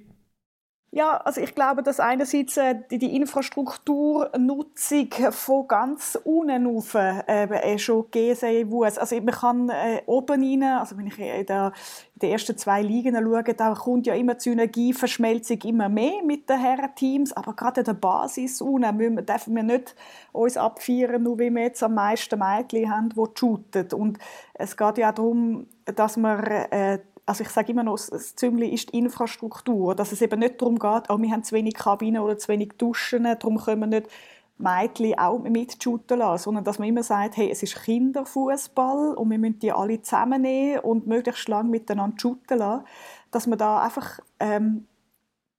Ja, also ich glaube, dass einerseits äh, die, die Infrastrukturnutzung von ganz unten auf äh, äh schon sein muss. Also man kann äh, oben rein, also wenn ich in, der, den ersten zwei Ligen schaue, da kommt ja immer die Synergieverschmelzung immer mehr mit den Herren-Teams, aber gerade in der Basis unten dürfen wir nicht uns abfeiern, nur wie wir jetzt am meisten Mädchen haben, die shooten. Und es geht ja auch darum, dass man äh, also ich sage immer noch, das Züngli ist die Infrastruktur, dass es eben nicht darum geht, oh, wir haben zu wenig Kabinen oder zu wenig Duschen, darum können wir nicht Mädchen auch mitshooten lassen, sondern dass man immer sagt, hey, es ist Kinderfußball und wir müssen die alle zusammennehmen und möglichst lange miteinander shooten lassen, dass man da einfach ähm,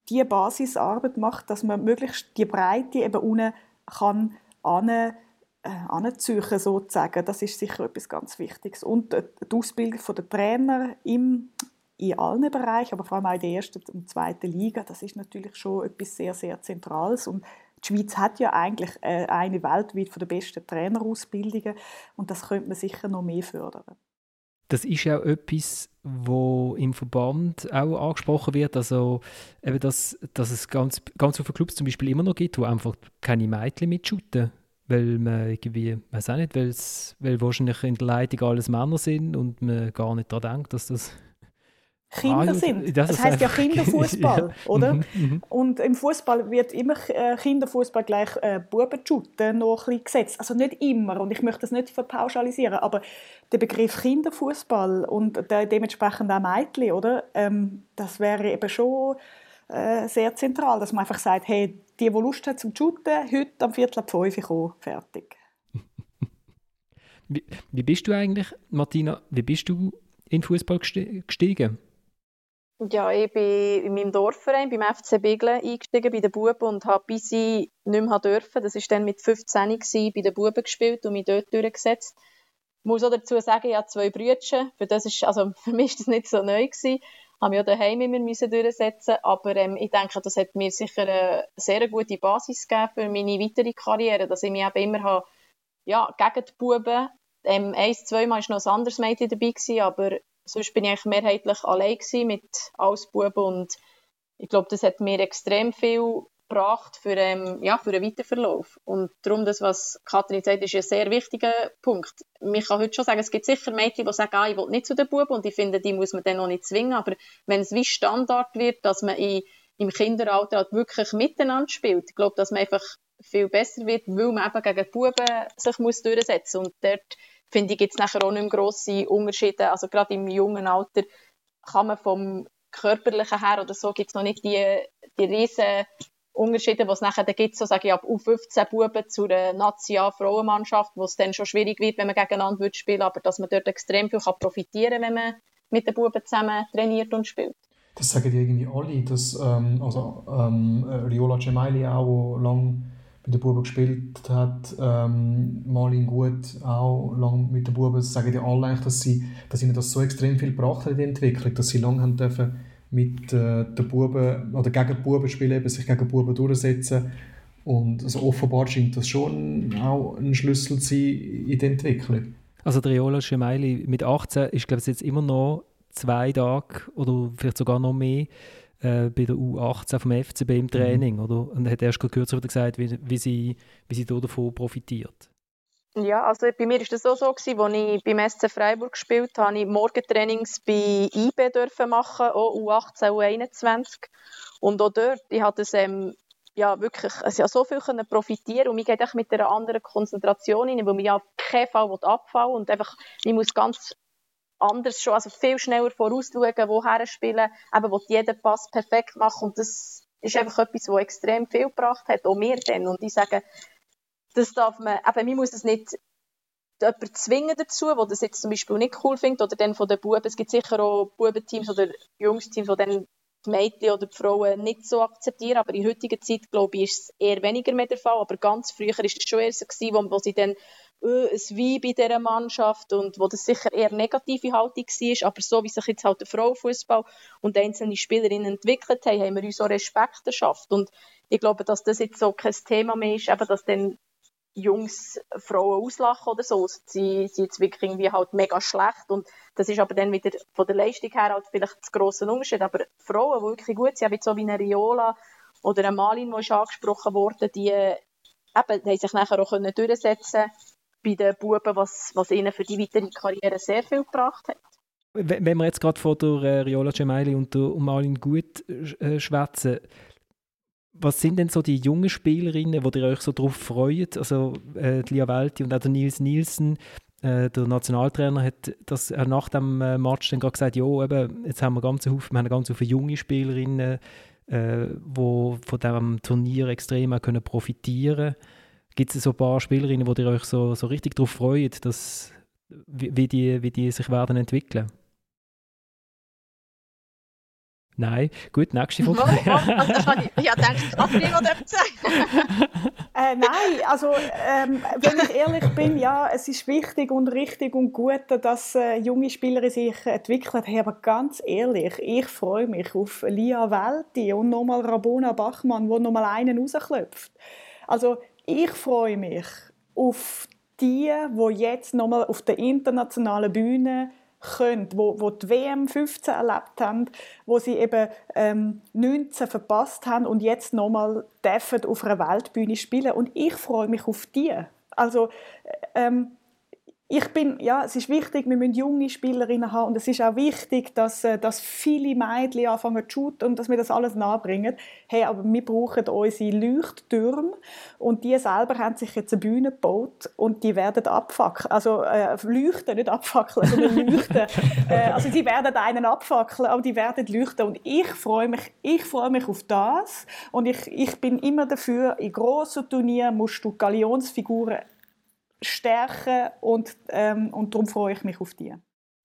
die Basisarbeit macht, dass man möglichst die Breite eben unten kann äh, anziehen, sozusagen. Das ist sicher etwas ganz Wichtiges. Und die Ausbildung der Trainer im, in allen Bereichen, aber vor allem auch in der ersten und zweiten Liga, das ist natürlich schon etwas sehr, sehr Zentrales. Und die Schweiz hat ja eigentlich äh, eine weltweit von der besten Trainerausbildungen und das könnte man sicher noch mehr fördern. Das ist auch etwas, wo im Verband auch angesprochen wird, also eben, dass, dass es ganz, ganz viele Clubs zum Beispiel immer noch gibt, wo einfach keine Mädchen mitschuten weil man irgendwie, weiß auch nicht, weil wahrscheinlich in der Leitung alles Männer sind und man gar nicht daran denkt, dass das Kinder ah, sind. Das, das heißt ja Kinderfußball, ja. oder? Mhm, mhm. Und im Fußball wird immer äh, Kinderfußball gleich äh, Bubenschuten noch ein gesetzt. Also nicht immer und ich möchte das nicht verpauschalisieren, aber der Begriff Kinderfußball und de dementsprechend auch Mädchen, oder? Ähm, das wäre eben schon äh, sehr zentral, dass man einfach sagt, hey, die, die Lust hat zum Shooten, heute am Viertel ab fünf kommen, fertig. wie, wie bist du eigentlich, Martina, wie bist du in Fußball gestiegen? Ja, ich bin in meinem Dorfverein beim FC Biglen eingestiegen bei den Buben und habe bis ich nicht mehr dürfen. Das war dann mit 15 gewesen, bei den Buben gespielt und mich dort durchgesetzt. Ich muss auch dazu sagen, ich habe zwei Brüder. Für, das ist, also für mich war das nicht so neu. Gewesen habe ja daheim immer müssen durchsetzen aber ähm, ich denke, das hat mir sicher eine sehr gute Basis gegeben für meine weitere Karriere, dass ich mich eben immer habe, ja, gegen die Buben, ähm, eins, zweimal war noch ein anderes Mädchen dabei gewesen, aber sonst bin ich eigentlich mehrheitlich allein mit alles Buben und ich glaube, das hat mir extrem viel gebracht für, ähm, ja, für einen Weiterverlauf. Und darum, das, was Kathrin sagt, ist ein sehr wichtiger Punkt. Ich kann heute schon sagen, es gibt sicher Mädchen, die sagen, ah, ich will nicht zu den Buben und ich finde, die muss man dann noch nicht zwingen. Aber wenn es wie Standard wird, dass man in, im Kinderalter halt wirklich miteinander spielt, ich glaube, dass man einfach viel besser wird, weil man eben gegen die Buben sich muss durchsetzen muss. Und dort, finde ich, gibt es nachher auch nicht mehr grosse Unterschiede. Also gerade im jungen Alter kann man vom körperlichen her oder so gibt es noch nicht die, die riesen Unterschiede, die es nachher gibt, so sage ich, ab U15 Buben zu einer National-Frauenmannschaft, wo es dann schon schwierig wird, wenn man gegeneinander spielen aber dass man dort extrem viel kann profitieren kann, wenn man mit den Buben zusammen trainiert und spielt. Das sagen die irgendwie alle, dass ähm, also, ähm, Riola Cemaili auch lange mit den Buben gespielt hat, ähm, Malin Gut auch lange mit den Buben, sagen die alle eigentlich, dass, sie, dass ihnen das so extrem viel gebracht hat in der Entwicklung, dass sie lange haben dürfen mit äh, den Buben oder gegen Buben spielen, eben sich gegen Buben durchsetzen. Und also offenbar scheint das schon auch ein Schlüssel zu sein in der Entwicklung. Also der Riola Schemaili mit 18 ist glaube ich jetzt immer noch zwei Tage oder vielleicht sogar noch mehr äh, bei der U18 vom FCB im Training, mhm. oder? Und hat erst kürzlich wieder gesagt, wie, wie, sie, wie sie davon profitiert. Ja, also bei mir war das auch so, als ich beim SC Freiburg gespielt habe, ich Morgentrainings bei IB machen, auch U18, U21. Und auch dort, ich hatte es ähm, ja wirklich also so viel profitieren und mir geht auch mit einer anderen Konzentration rein, weil man ja auf keinen Fall abfallen und einfach, ich muss ganz anders schon, also viel schneller vorausschauen, woher spielen, eben, wo jeden Pass perfekt machen und das ist einfach etwas, was extrem viel gebracht hat, auch mir dann. Und ich sage, das darf man, eben, man muss es nicht jemanden zwingen dazu, der das jetzt zum Beispiel nicht cool findet, oder dann von den Buben, es gibt sicher auch Bubenteams oder Jungsteams, die dann die Mädchen oder die Frauen nicht so akzeptieren, aber in heutiger Zeit, glaube ich, ist es eher weniger mehr der Fall, aber ganz früher war es schon eher so, gewesen, wo, wo sie dann äh, ein Weib in dieser Mannschaft und wo das sicher eher negative Haltung war, aber so wie sich jetzt halt der Frauenfußball und einzelne Spielerinnen entwickelt haben, haben wir uns auch Respekt geschafft und ich glaube, dass das jetzt so kein Thema mehr ist, eben, dass dann Jungs Frauen auslachen oder so. Sie sind jetzt wirklich irgendwie halt mega schlecht und das ist aber dann wieder von der Leistung her halt vielleicht das grosse Unterschied. Aber Frauen, die wirklich gut sind, wie so wie eine Riola oder eine Malin, die ist angesprochen wurde, die eben, haben sich nachher auch können durchsetzen bei den Buben, was, was ihnen für die weitere Karriere sehr viel gebracht hat. Wenn wir jetzt gerade von der äh, Riola Gemelli und der Malin Gut äh, schwätzen, was sind denn so die jungen Spielerinnen, die ihr euch so drauf freut? Also äh, Lia Welti und auch der Nils Nielsen, äh, der Nationaltrainer, hat das äh, nach dem äh, Match dann gerade gesagt, ja, eben, jetzt haben wir, ganz Haufen, wir haben ganz viele junge Spielerinnen, äh, die von diesem Turnier extrem auch können profitieren. Gibt es so ein paar Spielerinnen, die ihr euch so, so richtig darauf freut, dass, wie, wie, die, wie die sich werden entwickeln? Nein, gut, nächste Frage. also, ich ja, denke, Katrin oder sagen. äh, Nein, also ähm, wenn ich ehrlich bin, ja, es ist wichtig und richtig und gut, dass äh, junge Spieler sich entwickelt haben, aber ganz ehrlich, ich freue mich auf Lia Welti und nochmal Rabona Bachmann, wo nochmal einen rausklopft. Also ich freue mich auf die, wo jetzt nochmal auf der internationalen Bühne können, wo, wo die WM 15 erlebt haben, wo sie eben ähm, 19 verpasst haben und jetzt nochmal dürfen auf einer Weltbühne spielen und ich freue mich auf die. Also ähm, ich bin, ja, es ist wichtig, wir müssen junge Spielerinnen haben und es ist auch wichtig, dass, äh, dass viele Mädchen anfangen zu shooten und dass wir das alles nachbringen. Hey, aber wir brauchen unsere Leuchttürme und die selber haben sich jetzt eine Bühne gebaut und die werden abfackeln. Also äh, leuchten, nicht abfackeln, sondern leuchten. äh, also die werden einen abfackeln, aber die werden leuchten und ich freue mich, ich freue mich auf das und ich, ich bin immer dafür, in grossen Turnieren musst du Galionsfiguren stärken und, ähm, und darum freue ich mich auf die.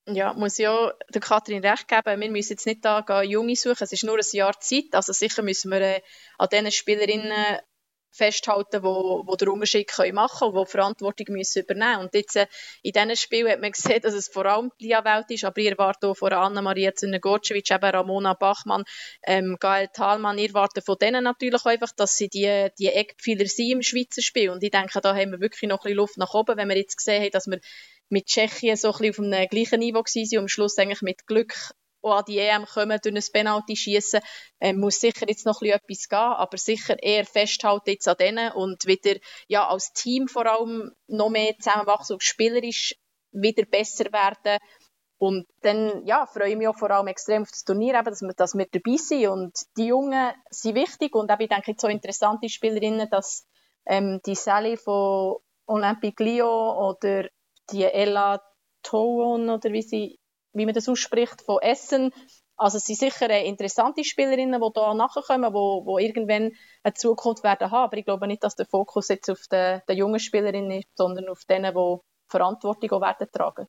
Ja, muss auch der Kathrin recht geben. Wir müssen jetzt nicht da gehen, Junge suchen. Es ist nur ein Jahr Zeit. Also sicher müssen wir äh, an diesen Spielerinnen festhalten, wo, wo der Unterschied können machen können, die Verantwortung müssen übernehmen Und jetzt äh, in diesem Spiel hat man gesehen, dass es vor allem die Welt ist, aber ihr erwartet auch von Anna-Maria Züner-Gorcevic, eben Ramona Bachmann, ähm, Gael Thalmann, ihr erwartet von denen natürlich einfach, dass sie die, die Eckpfeiler sind im Schweizer Spiel. Und ich denke, da haben wir wirklich noch ein bisschen Luft nach oben, wenn wir jetzt gesehen haben, dass wir mit Tschechien so ein bisschen auf einem gleichen Niveau waren und am Schluss eigentlich mit Glück die an die EM kommen, durch ein Penalty schießen, äh, muss sicher jetzt noch etwas gehen, aber sicher eher festhalten jetzt an denen und wieder ja, als Team vor allem noch mehr zusammenwachsen und spielerisch wieder besser werden. Und dann ja, freue ich mich auch vor allem extrem auf das Turnier, eben, dass, wir, dass wir dabei sind. Und die Jungen sind wichtig und eben, ich denke, so interessante Spielerinnen, dass ähm, die Sally von Olympique Lyon oder die Ella Toon oder wie sie wie man das ausspricht, von Essen. Also es sind sicher interessante Spielerinnen, die da nachkommen, die, die irgendwann eine Zukunft werden haben. Aber ich glaube nicht, dass der Fokus jetzt auf den, den jungen Spielerinnen ist, sondern auf denen, die Verantwortung auch werden tragen.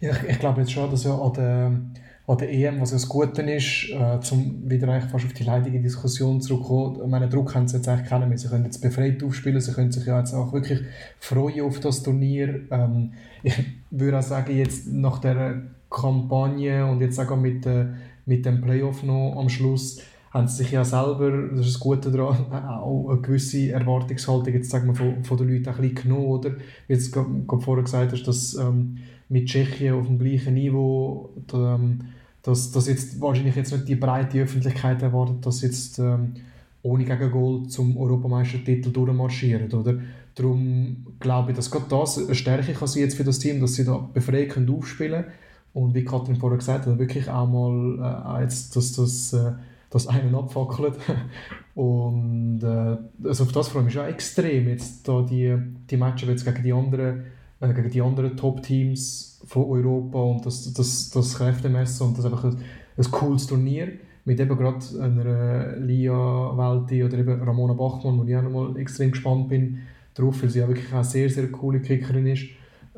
Ja, ich, ich glaube jetzt schon, dass ja an der, an der EM, was ja das Gute ist, äh, zum wieder eigentlich fast auf die leidige Diskussion zurückzukommen, meinen Druck haben sie jetzt eigentlich keinen mehr. Sie können jetzt befreit aufspielen, sie können sich ja jetzt auch wirklich freuen auf das Turnier. Ähm, ich würde auch sagen, jetzt nach der Kampagne und jetzt auch mit, äh, mit dem Playoff noch am Schluss haben sie sich ja selber, das ist das Gute daran, auch eine gewisse Erwartungshaltung jetzt sagen wir, von, von den Leuten ein bisschen genommen, oder? Wie du gerade vorher gesagt hast, dass ähm, mit Tschechien auf dem gleichen Niveau, ähm, dass, dass jetzt wahrscheinlich jetzt nicht die breite Öffentlichkeit erwartet, dass jetzt ähm, ohne Gegengol zum Europameistertitel durchmarschieren, oder? Darum glaube ich, dass gerade das eine Stärke kann sein jetzt für das Team, dass sie da befreit aufspielen können und wie Katrin vorher gesagt hat, wirklich auch mal äh, jetzt, dass das, äh, das einen abfackelt. und äh, also auf das freue ich mich auch extrem, jetzt da die, die Matches jetzt gegen die anderen, äh, anderen Top-Teams von Europa und das, das, das Kräftemessen und das einfach ein, ein cooles Turnier mit eben gerade einer Lia Welti oder eben Ramona Bachmann, wo ich auch nochmal extrem gespannt bin drauf, weil sie ja wirklich auch eine sehr, sehr coole Kickerin ist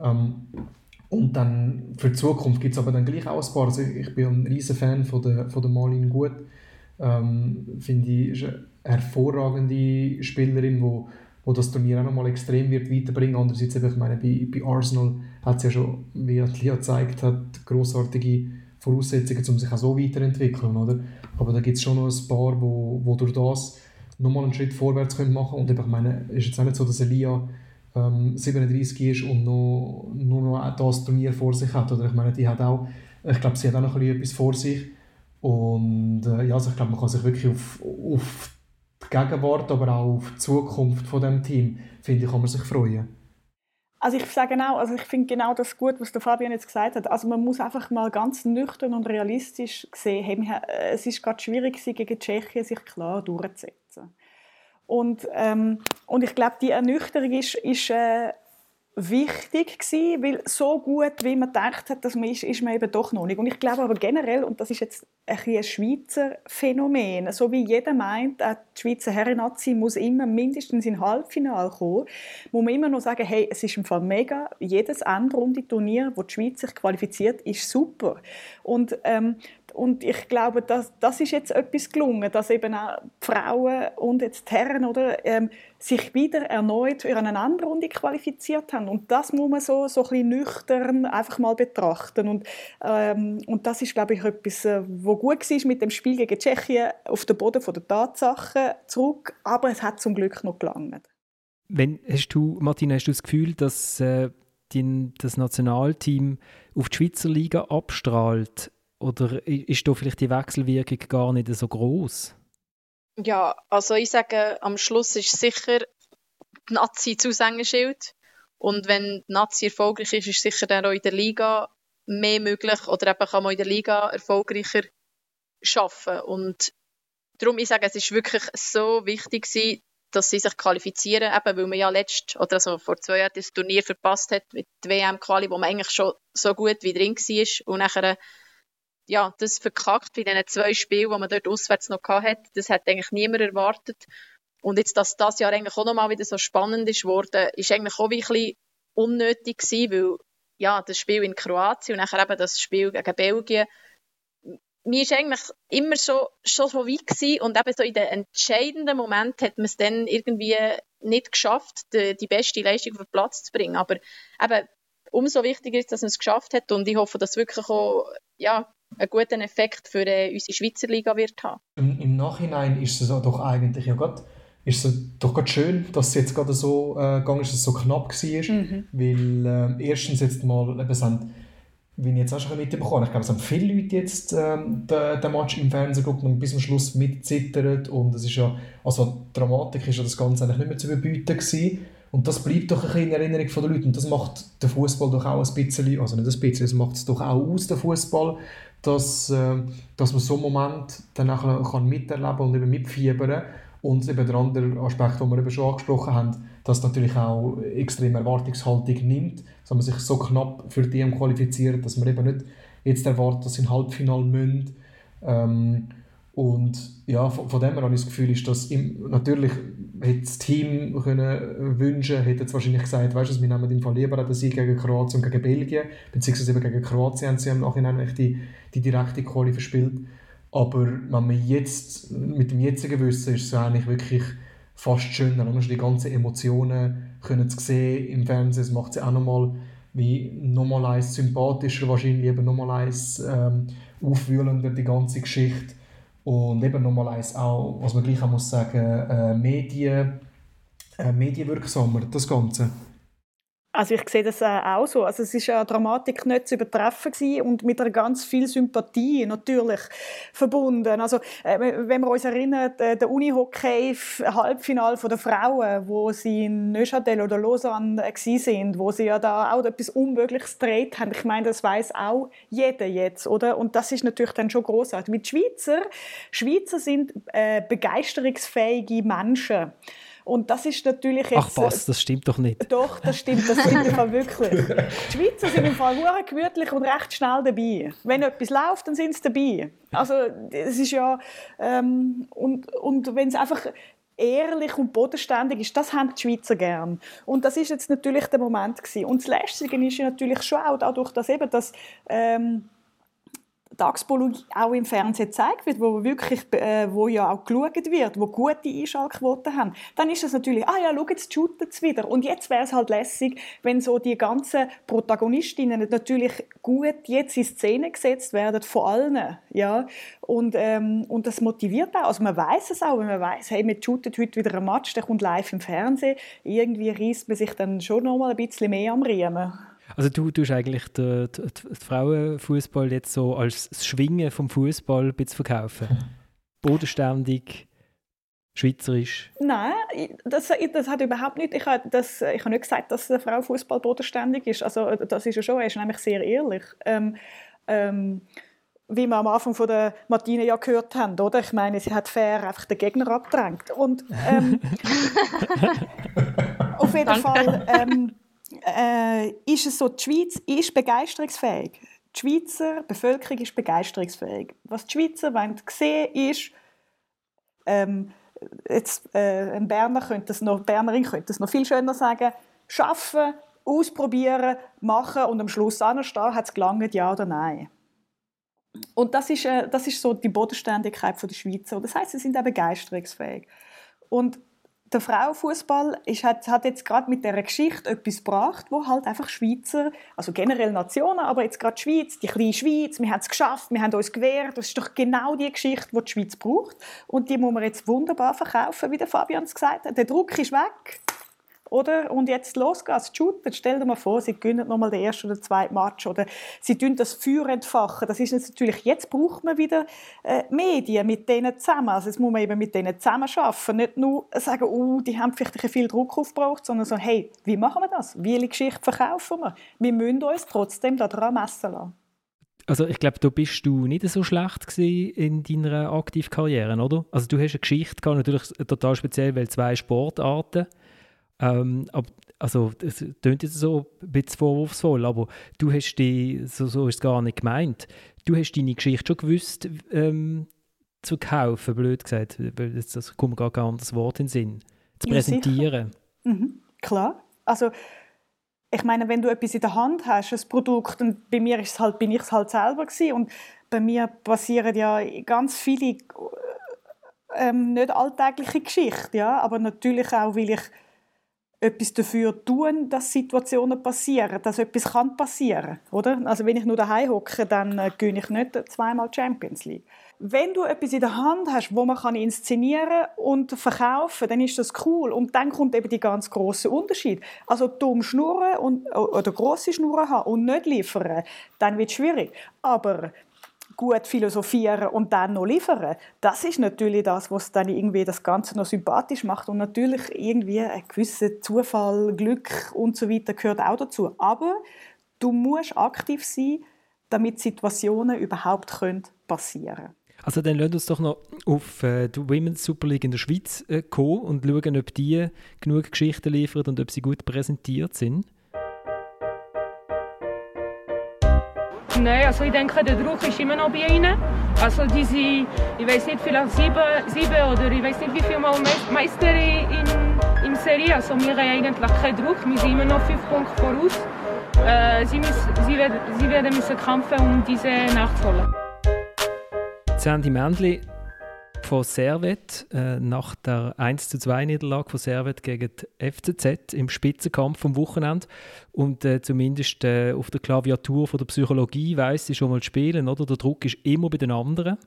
Ähm, und dann für die Zukunft gibt es aber dann gleich auch ein paar. Also ich bin ein riesen Fan von der, von der Marlene Gut. Ähm, Finde ich, ist eine hervorragende Spielerin, die wo das Turnier auch nochmal extrem wird weiterbringen. Andererseits, ich meine, bei, bei Arsenal hat es ja schon, wie Lia gezeigt hat, großartige Voraussetzungen, um sich auch so weiterzuentwickeln. Oder? Aber da gibt es schon noch ein paar, wo, wo durch das nochmal einen Schritt vorwärts können machen können. Und ich meine, es ist jetzt auch nicht so, dass Elia ähm, 37 ist und noch, nur noch das Turnier vor sich hat. Oder ich meine, die hat auch, ich glaube, sie hat auch noch ein bisschen etwas vor sich. Und äh, ja, also ich glaube, man kann sich wirklich auf, auf die Gegenwart, aber auch auf die Zukunft von dem Team, finde ich, kann man sich freuen. Also ich sage genau, also ich finde genau das gut, was der Fabian jetzt gesagt hat. Also man muss einfach mal ganz nüchtern und realistisch sehen, hey, es ist gerade schwierig gegen Tschechien sich klar durchzusetzen. Und, ähm, und ich glaube, die Ernüchterung ist, ist äh, wichtig gewesen, weil so gut, wie man gedacht hat, dass man ist, ist man eben doch noch nicht. Und ich glaube aber generell, und das ist jetzt ein, ein Schweizer Phänomen, so wie jeder meint, auch die Schweizer Herren-Nazi muss immer mindestens in Halbfinale kommen, muss man immer noch sagen, hey, es ist im Fall mega, jedes Endrunde-Turnier, wo die Schweiz sich qualifiziert, ist super. Und ähm, und ich glaube, das, das ist jetzt etwas gelungen, dass eben auch die Frauen und jetzt die Herren oder, ähm, sich wieder erneut für eine andere Runde qualifiziert haben. Und das muss man so, so ein bisschen nüchtern einfach mal betrachten. Und, ähm, und das ist, glaube ich, etwas, äh, wo gut war mit dem Spiel gegen Tschechien auf den Boden der Tatsachen zurück. Aber es hat zum Glück noch gelangt. Wenn, hast du, Martina, hast du das Gefühl, dass äh, die, das Nationalteam auf die Schweizer Liga abstrahlt? Oder ist da vielleicht die Wechselwirkung gar nicht so groß? Ja, also ich sage, am Schluss ist sicher die Nazi Zusängerschild. Und wenn die Nazi erfolgreich ist, ist sicher dann auch in der Liga mehr möglich oder eben kann man in der Liga erfolgreicher schaffen. Und darum, ich sage, es ist wirklich so wichtig dass sie sich qualifizieren, eben weil man ja letzt oder also vor zwei Jahren das Turnier verpasst hat mit der WM-Quali, wo man eigentlich schon so gut wie drin war und nachher ja, das verkackt bei diesen zwei Spielen, die man dort auswärts noch hatte. Das hat eigentlich niemand erwartet. Und jetzt, dass das Jahr eigentlich auch nochmal wieder so spannend ist worden, ist eigentlich auch ein bisschen unnötig gewesen, weil, ja, das Spiel in Kroatien und nachher eben das Spiel gegen Belgien, mir ist eigentlich immer so, schon so weit gewesen und eben so in den entscheidenden Moment hat man es dann irgendwie nicht geschafft, die, die beste Leistung auf den Platz zu bringen. Aber eben, umso wichtiger ist, dass man es geschafft hat und ich hoffe, dass wirklich auch, ja, einen guten Effekt für äh, unsere Schweizer Liga wird haben. Im, Im, Nachhinein ist es doch eigentlich ja grad, ist es doch gerade schön, dass es jetzt gerade so äh, gegangen ist, dass es so knapp war. Mhm. Weil äh, erstens jetzt mal, eben, es haben, wie ich jetzt auch schon mitbekommen ich glaube, es haben viele Leute jetzt ähm, den, den Match im Fernsehen geguckt und bis zum Schluss mitzittert und es ist ja, also die Dramatik ist ja das Ganze eigentlich nicht mehr zu überbieten gewesen. Und das bleibt doch ein bisschen in Erinnerung von den Leuten. Und das macht den Fußball doch auch ein bisschen, also nicht ein bisschen, es macht es doch auch aus, den Fußball, dass, äh, dass man so einen Moment dann kann miterleben und eben mitfiebern und eben der andere Aspekt, den wir eben schon angesprochen haben, dass natürlich auch extreme Erwartungshaltung nimmt, dass man sich so knapp für die qualifiziert, dass man eben nicht jetzt erwartet, dass sie ein Halbfinale müssen. Ähm, und ja, von, von dem her habe ich das Gefühl, ist, dass im, natürlich hätte das Team können wünschen, hätte es wahrscheinlich gesagt, weißt du, wir nehmen im Fall lieber den Sieg gegen Kroatien und gegen Belgien, beziehungsweise eben gegen Kroatien haben sie im Nachhinein die, die direkte Quali verspielt. Aber wenn man jetzt, mit dem jetzigen Wissen, ist es eigentlich wirklich fast schöner, noch die ganzen Emotionen können zu sehen im Fernsehen, es macht sie auch nochmal wie nochmal sympathischer, wahrscheinlich eben nochmal ähm, aufwühlender, die ganze Geschichte. Und eben nochmal eins auch, was man gleich auch muss sagen, äh, Medien, äh, medienwirksamer, das Ganze. Also ich sehe das äh, auch so. Also es ist eine Dramatik nicht zu übertreffen und mit einer ganz viel Sympathie natürlich verbunden. Also äh, wenn wir uns erinnern, äh, der Unihockey Halbfinal der Frauen, wo sie in Neuchâtel oder Lausanne äh, sind, wo sie ja da auch etwas Unmögliches gedreht haben. Ich meine, das weiß auch jeder jetzt, oder? Und das ist natürlich dann schon großartig. Mit Schweizer, Schweizer sind äh, begeisterungsfähige Menschen. Und das ist natürlich jetzt... Ach was, das stimmt doch nicht. Doch, das stimmt, das stimmt im Fall wirklich. Die Schweizer sind im Fall sehr gemütlich und recht schnell dabei. Wenn etwas läuft, dann sind sie dabei. Also es ist ja... Ähm, und, und wenn es einfach ehrlich und bodenständig ist, das haben die Schweizer gern. Und das ist jetzt natürlich der Moment gewesen. Und das Lästige ist natürlich schon auch dadurch, dass eben das ähm, Tagspolitik auch im Fernsehen gezeigt wird, wo wirklich, äh, wo ja auch geschaut wird, wo gute Einschaltquoten haben, dann ist es natürlich, ah ja, schau, jetzt shootet es wieder. Und jetzt wäre es halt lässig, wenn so die ganzen Protagonistinnen natürlich gut jetzt in Szene gesetzt werden von allen, ja. Und, ähm, und das motiviert auch. Also man weiß es auch, wenn man weiß, hey, man shootet heute wieder ein Match, der kommt live im Fernsehen, irgendwie reißt man sich dann schon noch mal ein bisschen mehr am Riemen. Also du tust eigentlich den, den, den Frauenfußball jetzt so als das Schwingen vom Fußball ein bisschen verkaufen. Bodenständig, schweizerisch. Nein, das, das hat überhaupt nicht. Ich habe, das, ich habe nicht gesagt, dass der Frauenfußball bodenständig ist. Also das ist ja schon. Er ist nämlich sehr ehrlich. Ähm, ähm, wie wir am Anfang von der Martine ja gehört haben, oder? Ich meine, sie hat fair einfach den Gegner abgedrängt. Und ähm, auf jeden Danke. Fall ähm, äh, ist es so, die Schweiz ist begeisterungsfähig. Die Schweizer Bevölkerung ist begeisterungsfähig. Was die Schweizer wollen sehen, ist, ähm, jetzt, äh, ein Berner könnte das noch, Bernerin könnte das noch viel schöner sagen, schaffen, ausprobieren, machen und am Schluss anstehen, hat es gelangt, ja oder nein. Und das ist, äh, das ist so die Bodenständigkeit der Schweizer. Das heißt, sie sind auch begeisterungsfähig. Und der Frauenfußball hat, jetzt gerade mit der Geschichte etwas gebracht, wo halt einfach Schweizer, also generell Nationen, aber jetzt gerade Schweiz, die kleine Schweiz, wir haben es geschafft, wir haben uns gewehrt. Das ist doch genau die Geschichte, die die Schweiz braucht. Und die muss man jetzt wunderbar verkaufen, wie der Fabian es gesagt hat. Der Druck ist weg. Oder? Und jetzt los geht's, shooten. Stell dir mal vor, sie gewinnen nochmal den ersten oder zweiten Match oder sie tun das Feuer entfachen. Das ist natürlich, jetzt braucht man wieder äh, Medien mit denen zusammen. Also jetzt muss man eben mit denen zusammen arbeiten. Nicht nur sagen, oh, die haben vielleicht viel Druck aufgebraucht, sondern so, hey, wie machen wir das? Welche Geschichte verkaufen wir? Wir müssen uns trotzdem daran messen lassen. Also ich glaube, du bist du nicht so schlecht in deiner Aktivkarriere, oder? Also du hast eine Geschichte gehabt, natürlich total speziell, weil zwei Sportarten ähm, ab, also, es klingt jetzt so ein bisschen vorwurfsvoll, aber du hast die, so, so ist es gar nicht gemeint, du hast deine Geschichte schon gewusst ähm, zu kaufen, blöd gesagt, weil das, das kommt gar kein anderes Wort in den Sinn, zu präsentieren. Mhm, klar, also ich meine, wenn du etwas in der Hand hast, ein Produkt, und bei mir ist es halt, bin ich es halt selber gewesen, und bei mir passieren ja ganz viele ähm, nicht alltägliche Geschichten, ja, aber natürlich auch, weil ich etwas dafür tun, dass Situationen passieren, dass etwas kann passieren, oder? Also wenn ich nur daheim hocke, dann äh, gewinne ich nicht zweimal Champions League. Wenn du etwas in der Hand hast, wo man kann inszenieren und verkaufen, dann ist das cool und dann kommt eben die ganz große Unterschied. Also dumm schnurren und, oder große Schnurren haben und nicht liefern, dann wird es schwierig. Aber gut philosophieren und dann noch liefern. Das ist natürlich das, was dann irgendwie das Ganze noch sympathisch macht und natürlich irgendwie ein gewisser Zufall, Glück und so weiter gehört auch dazu. Aber du musst aktiv sein, damit Situationen überhaupt passieren können. Also dann lasst uns doch noch auf äh, die Women's Super League in der Schweiz äh, kommen und schauen, ob die genug Geschichten liefern und ob sie gut präsentiert sind. Nein, also ich denke, der Druck ist immer noch bei ihnen. Also diese, ich weiß nicht, vielleicht sieben, sieben oder ich weiß nicht wie viel Mal Meisterin in, in Serie. Also wir haben eigentlich keinen Druck, wir sind immer noch fünf Punkte voraus. Äh, sie, müssen, sie, werden, sie werden müssen kämpfen, um diese nachzuholen. Sandy Mändli, von Servet äh, nach der 1 zu 2 Niederlage von Servet gegen die FCZ im Spitzenkampf vom Wochenende und äh, zumindest äh, auf der Klaviatur von der Psychologie weiß sie schon mal spielen, oder? Der Druck ist immer bei den anderen.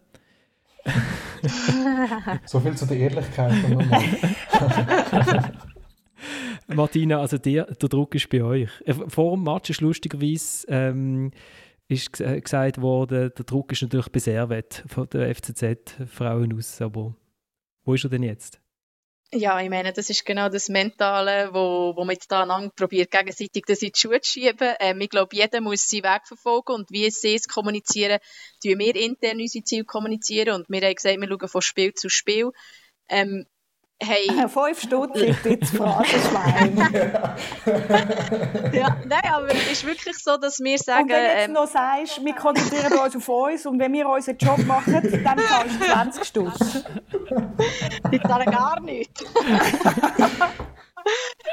so viel zu der Ehrlichkeit. Martina, also der, der Druck ist bei euch. Äh, vor dem Match ist lustigerweise ähm, ist gesagt worden, der Druck ist natürlich bei Servet von der FCZ-Frauen aus. Aber wo ist er denn jetzt? Ja, ich meine, das ist genau das Mentale, wo, wo man jetzt da probiert, gegenseitig das in die Schuhe zu schieben. Ähm, ich glaube, jeder muss seinen Weg verfolgen und wie sie es kommunizieren, tun wir intern unsere Ziele kommunizieren und wir haben gesagt, wir schauen von Spiel zu Spiel. Ähm, Hey. Fünf Stutz jetzt Phrasenschwein. ja, nein, aber es ist wirklich so, dass wir sagen... Und wenn du jetzt ähm, noch sagst, wir konzentrieren uns auf uns und wenn wir unseren Job machen, dann zahlst du 20 Stutz. Ich zahle gar nichts.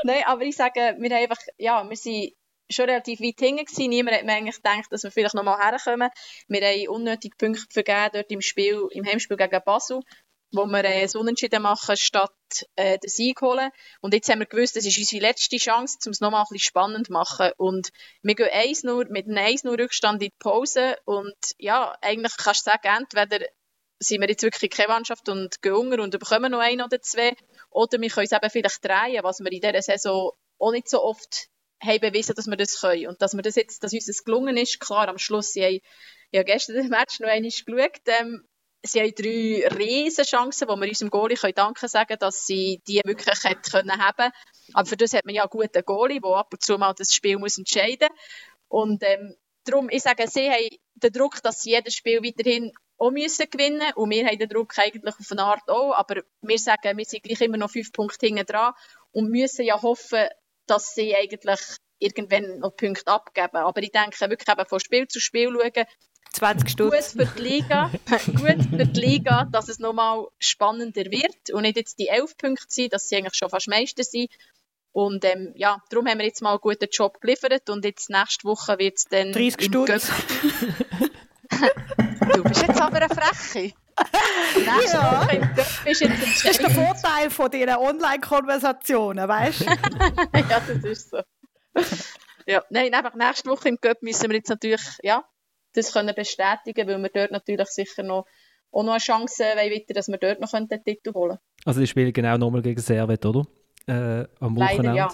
nein, aber ich sage, wir haben einfach, ja, wir sind schon relativ weit hinten gewesen. Niemand hat mir eigentlich gedacht, dass wir vielleicht noch mal herkommen. Wir haben unnötige Punkte vergeben dort im Spiel, im Heimspiel gegen Basel, wo wir äh, das Unentschieden machen, statt äh, den Sieg holen. Und jetzt haben wir gewusst, das ist unsere letzte Chance, um es noch mal ein bisschen spannend zu machen. Und wir gehen 1 nur mit einem 1 0 Rückstand in die Pause. Und ja, eigentlich kannst du sagen, entweder sind wir jetzt wirklich keine Mannschaft und gehen unter und bekommen noch ein oder zwei. Oder wir können es eben vielleicht drehen, was wir in dieser Saison auch nicht so oft haben bewiesen, dass wir das können. Und dass, wir das jetzt, dass uns das gelungen ist, klar, am Schluss, sie haben ja gestern den Match noch einmal geschaut, ähm, sie haben drei riesen Chancen, wo wir unserem Goalie können Danke sagen dass sie die wirklich hätte können haben Aber für das hat man ja einen guten Goalie, der ab und zu mal das Spiel muss entscheiden. Und ähm, darum, ich sage, sie haben den Druck, dass sie jedes Spiel weiterhin auch müssen gewinnen und wir haben den Druck eigentlich auf eine Art auch, aber wir sagen, wir sind gleich immer noch fünf Punkte hinten dran und müssen ja hoffen, dass sie eigentlich irgendwann noch Punkte abgeben. Aber ich denke wirklich eben von Spiel zu Spiel schauen, 20 Stutz. Gut für die Liga, gut für die Liga, dass es nochmal spannender wird und nicht jetzt die 11 Punkte sind, dass sie eigentlich schon fast Meister sind. Und ähm, ja, darum haben wir jetzt mal einen guten Job geliefert und jetzt nächste Woche wird es dann 30 im Stutz. du bist jetzt aber eine Freche. Nächste Ja. Woche im Göpp ist jetzt Das ist der Vorteil von diesen Online-Konversationen, weißt du? ja, das ist so. ja, nein, einfach nächste Woche im Cup müssen wir jetzt natürlich ja, das können bestätigen, weil wir dort natürlich sicher noch, auch noch eine Chance haben, weiter, dass wir dort noch den Titel holen Also die spielen genau nochmal gegen Servet, oder? Äh, am Leider, Wochenende. ja.